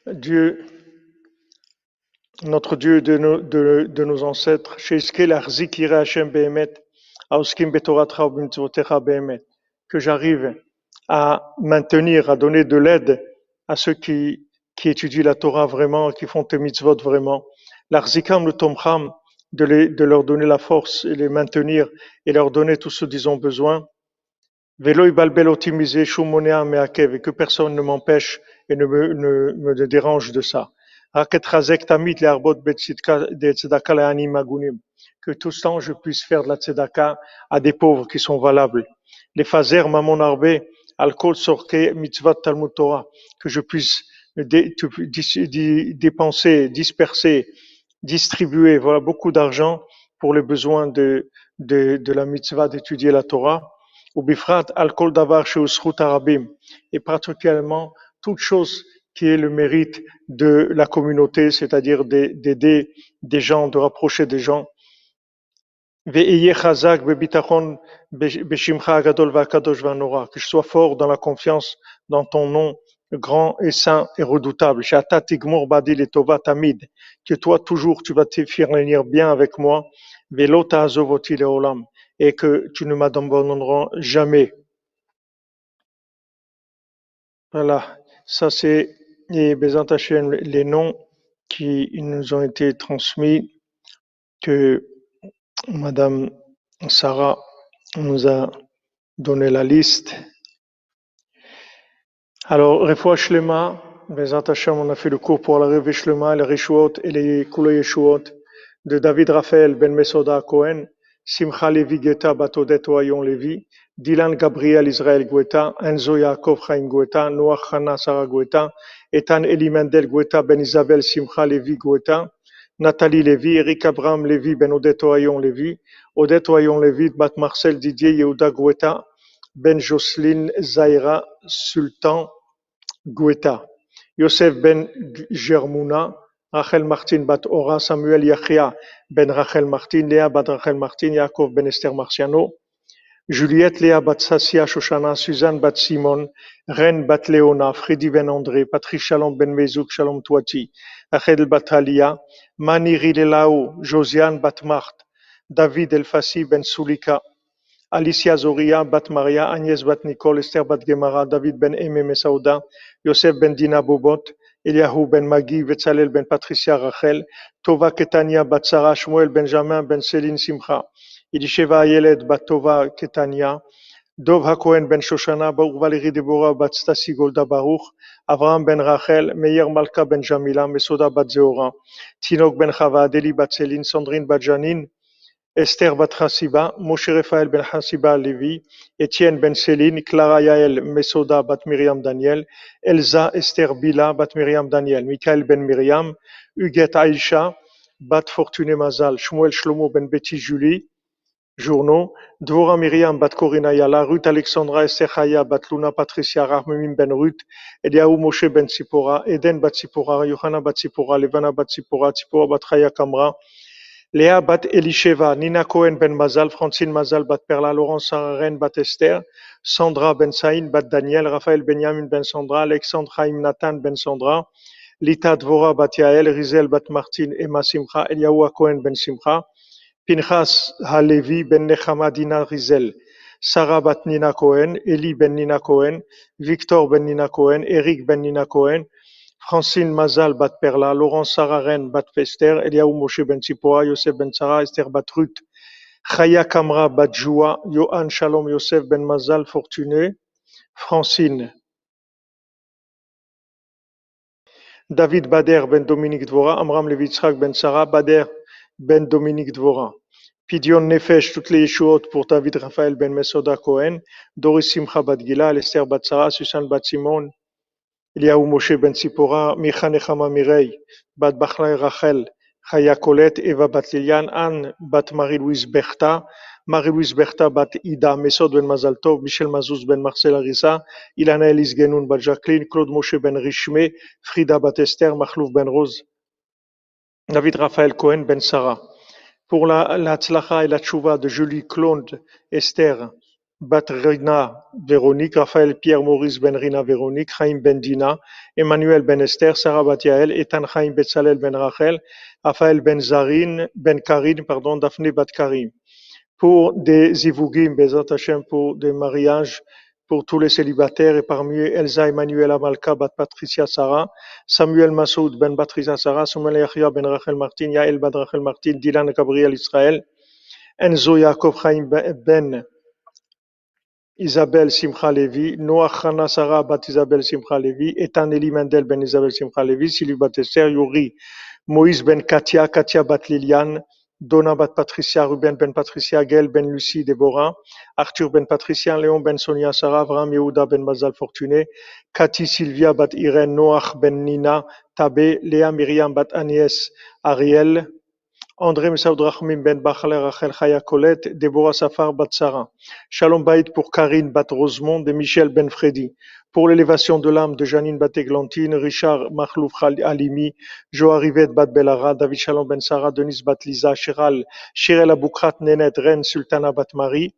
Dieu, notre Dieu de nos, de, de nos ancêtres, be'emet. que j'arrive à maintenir, à donner de l'aide à ceux qui, qui étudient la Torah vraiment, qui font tes mitzvot vraiment. L'arzikam le tomcham, de, les, de leur donner la force et les maintenir et leur donner tout ce dont ils ont besoin. Velo ibalbel optimisé shumonea meakev, et que personne ne m'empêche et ne me, ne me dérange de ça. Que tout ce temps je puisse faire de la tzedaka à des pauvres qui sont valables. Les fazer mamon arbe, alcool sorke mitzvah talmud Torah, que je puisse dépenser, disperser, distribuer, voilà, beaucoup d'argent pour les besoins de, de, de la mitzvah d'étudier la Torah. Ou bifrat alcool davar arabim, et particulièrement toute chose qui est le mérite de la communauté, c'est-à-dire d'aider des gens, de rapprocher des gens. Que je sois fort dans la confiance dans ton nom grand et saint et redoutable. Que toi toujours tu vas te finir bien avec moi. Et que tu ne m'abandonneras jamais. Voilà, ça c'est les noms qui nous ont été transmis que Madame Sarah nous a donné la liste. Alors, Refoua Shlema, on a fait le cours pour la Revé Shlema, les Rishuot et les Yeshuot de David Raphaël Ben Mesoda Cohen, Simcha Levi Geta Batodet Oyon Levi, Dylan Gabriel Israël Gueta, Enzo Yaakov Chaim Gueta, Noah Hana Sarah Gueta, Ethan Eli Mendel Gueta Ben Isabel Simcha Levi Gueta, Nathalie Lévy, Eric Abraham Lévy, Ben Odette Oyon Lévy, Odette Oyon Lévy, Bat Marcel Didier, Yehuda Guetta, Ben Jocelyne Zaira, Sultan Guetta, Yosef Ben Germouna, Rachel Martin Bat Ora, Samuel Yachia Ben Rachel Martin, Léa Bat Rachel Martin, Yaakov Ben Esther Marciano, Juliette Léa Bat Sassia Shoshana, Suzanne Bat Simon, Ren Bat Léona, Freddy Ben André, Patrick Shalom Ben Mezouk, Shalom Touati, Rachel Bat Alia, Mani Rilelao, Josiane Bat Mart, David Elfassi Ben Sulika, Alicia Zoria Bat Maria, Agnès Bat Nicole, Esther Bat Gemara, David Ben Eme Mesauda, Yosef Ben Dina Bobot, Eliahu Ben Magi, Vetzalel Ben Patricia Rachel, Tova Ketania Bat Sarah, Shmuel Benjamin Ben Céline Simcha, Elisheva Ayeled Bat Tova Ketania, Dov HaKohen Ben Shoshana, Valérie Deborah Bat Golda Baruch, Avraham Ben Rachel, Meir Malka Ben Jamila, Mesoda Bat Zeora, Tinok Ben Chava, Adeli Bat Sandrine Bat Esther Bat Hasiba, Moshe Raphaël Ben Hasiba Levi, Etienne Ben Céline, Clara Yael Mesoda Bat Miriam Daniel, Elsa Esther Bila Bat Miriam Daniel, Michael Ben Miriam, Huguette Aïcha, Bat Fortuné Mazal, Shmuel Shlomo Ben Betty Julie, journaux, Dvora Miriam Bat Corina Yala, Ruth Alexandra Esther Chaya Bat Luna Patricia Rahmimim Ben Ruth, Eliaou Moshe Ben Tzipora, Eden Bat Tzipora, Yohana Bat Tzipora, Levana Bat Tzipora, Tzipora Bat Chaya Kamra, Léa Bat Elisheva, Nina Cohen Ben Mazal, Francine Mazal Bat Perla, Laurence Sararen Bat Esther, Sandra Ben Saïn Bat Daniel, Raphaël Benyamin Ben Sandra, Alexandre Chaim Nathan Ben Sandra, Lita Dvora Bat Yael, Rizel Bat Martin Emma Simcha, Eliaou Cohen Ben Simcha, Pinchas Halevi Ben Nechama Dina Rizel, Sarah Bat Nina Cohen, Eli Ben Nina Cohen, Victor Ben Nina Cohen, Eric Ben Nina Cohen, Francine Mazal Bat Perla, Laurence Sararen Bat Fester, Eliaou Moshe Ben Yosef Ben Sarah, Esther Bat Ruth, Chaya Kamra Bat Joua, Yohan Shalom Yosef Ben Mazal Fortuné, Francine. David Bader Ben Dominique Dvora, Amram Levitzrak Ben Sarah, Bader Ben Dominique Dvora. Pidion Nefesh, toutes les Yeshuot pour David Raphaël Ben Mesoda Cohen, Doris Simcha Bat Gila, Esther Bat Sarah, Susan Bat Simon, Eliaou Moshe Ben Tzipora, Micha Nechama Mirei, Bat Bachlai Rachel, Chaya Colette, Eva Bat Lilian, Anne Bat Marie-Louise Bertha, Marie-Louise Bertha Bat Ida, Mesod Ben Mazal Tov, Michel Mazouz Ben Marcel Arisa, Ilana Elise Genoun Bat Jacqueline, Claude Moshe Ben Rishme, Frida Bat Esther, Machlouf Ben Rose, David Raphaël Cohen Ben Sarah. Pour la, la tzlacha et la tchouva de Julie Claude Esther Bat Rina Véronique, Raphaël Pierre Maurice Ben Rina Véronique, Chaim Ben Dina, Emmanuel Ben Esther, Sarah Bat Yael, Ethan Chaim Betzalel Ben Rachel, Raphaël Ben Zarin, Ben Karin, pardon, Daphné Bat Karim. Pour des zivugim, Bezat Hashem, pour des mariages, pour tous les célibataires et parmi eux Elsa Emmanuel Amalka Bat Patricia Sarah, Samuel Massoud Ben Patricia Sarah, Samuel Yahya Ben Rachel Martin, Yael Ben Rachel Martin, Dylan Gabriel Israël, Enzo Yaakov Chaim Ben Isabelle Simcha Levi, Noah Hana Sarah Bat Isabelle Simcha Levi, Ethan Eli Mendel Ben Isabelle Simcha Levi, Sylvie Bat Esther, Yuri Moïse Ben Katia, Katia Bat Liliane, Donna bat Patricia, Ruben ben Patricia, Gail ben Lucie, Déborah, Arthur ben Patricia, Léon ben Sonia, Sarah, Abraham, Yehuda ben Mazal Fortuné, Cathy, Sylvia bat Irène, Noach ben Nina, Tabé, Léa, Myriam bat Agnès, Ariel, André Messaoud Rachmim ben Bachler, Rachel Chaya Colette, Déborah Safar bat Sarah. Shalom Baït pour Karine bat Rosemond et Michel ben Freddy. Pour l'élévation de l'âme de Janine bat Églantine, Richard Mahlouf Alimi, Joa Rivet bat Belara, David Shalom ben Sarah, Denise bat Lisa, Chiral, Shirel Aboukrat Nenet, Reine Sultana bat Marie.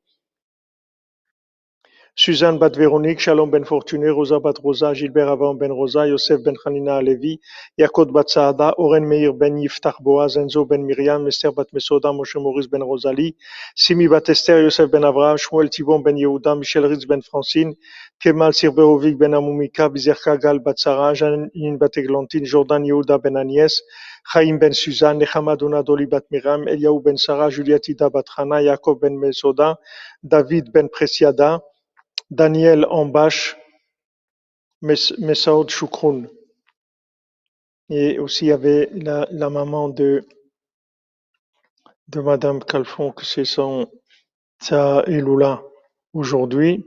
Suzanne bat Véronique, Shalom ben Fortuné, Rosa bat Rosa, Gilbert Avan ben Rosa, Yosef ben Hanina Alevi, Yakot bat Saada, Oren Meir ben Yiftach Boaz, Enzo ben Miriam, Esther bat Mesoda, Moshe Maurice ben Rosalie, Simi bat Esther, Yosef ben Avraham, Shmuel Thibon ben Yehuda, Michel Ritz ben Francine, Kemal Sirberovic ben Amumika, Bizerka Gal bat Sarah, Janine bat Eglantine, Jordan Yehuda ben Agnès, Chaim ben Suzanne, Nechama Donadoli bat Miram, Eliaou ben Sarah, Juliatida bat Hana, Yaakov ben Mesoda, David ben Presiada, Daniel Ambash, Messaoud Choukroun. Et aussi il y avait la, maman de, de Madame Calfon, que c'est son sa Eloula aujourd'hui.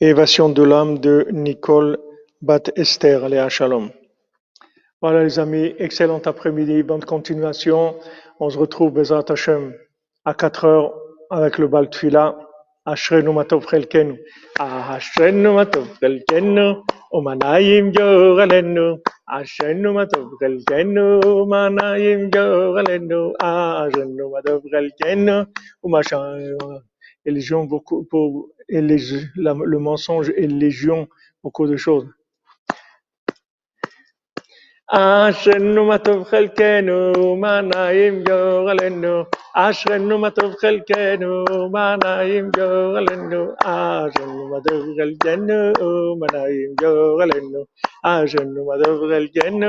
Évasion de l'âme de Nicole Bat Esther, Léa Shalom. Voilà les amis, excellent après-midi, bonne continuation. On se retrouve Bezat Hashem à 4 heures avec le bal Tfila. Ashrenu matov chelkenu. Ashrenu matov chelkenu. Umanayim yoralenu. Ashrenu matov chelkenu. Umanayim yoralenu. Ashrenu matov chelkenu. Umashayim. Et légion beaucoup pour et les, le mensonge et légion beaucoup de choses. אשרנו מה טוב חלקנו, מה נעים גורלנו. אשרנו מה טוב חלקנו, מה נעים גורלנו. אשרנו מה טוב חלקנו, מה נעים גורלנו. אשרנו מה טוב חלקנו,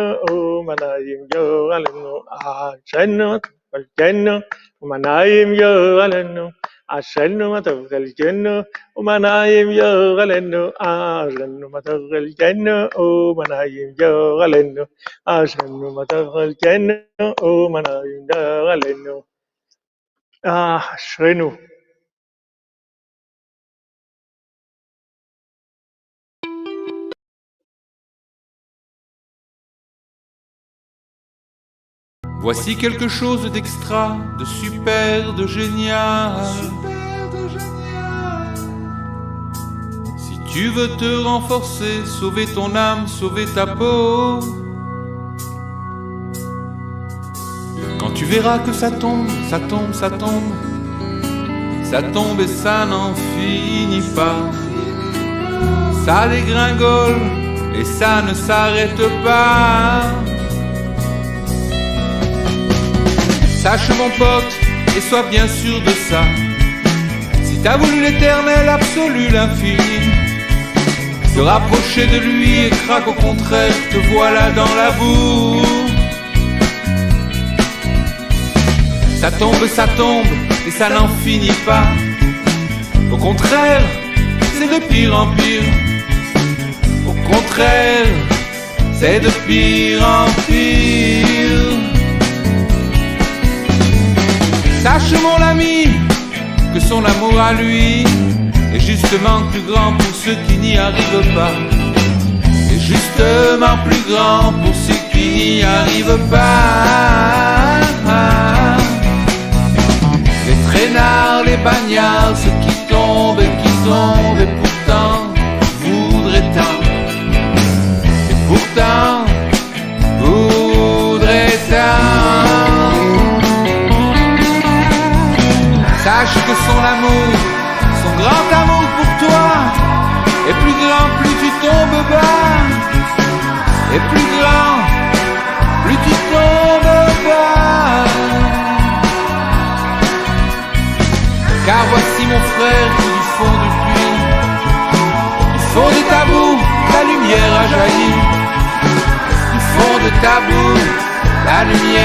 מה נעים גורלנו. אשרנו מה טוב חלקנו, מה נעים גורלנו. أشن متوغ الجنة ومنايم يغلنو أشن متوغ الجنة ومنايم يغلنو أشن متوغ الجنة ومنايم يغلنو أشرنو Voici quelque chose d'extra, de super, de génial. Si tu veux te renforcer, sauver ton âme, sauver ta peau. Quand tu verras que ça tombe, ça tombe, ça tombe, ça tombe et ça n'en finit pas. Ça dégringole et ça ne s'arrête pas. Sache mon pote, et sois bien sûr de ça. Si t'as voulu l'éternel absolu, l'infini, te rapprocher de lui et craque au contraire, te voilà dans la boue. Ça tombe, ça tombe, et ça n'en finit pas. Au contraire, c'est de pire en pire. Au contraire, c'est de pire en pire. Sache mon ami que son amour à lui est justement plus grand pour ceux qui n'y arrivent pas. Est justement plus grand pour ceux qui n'y arrivent pas. Les traînards, les bagnards, ceux qui tombent et qui tombent et pourtant voudraient tant. Et pourtant jaillit du fond de ta boue, la lumière.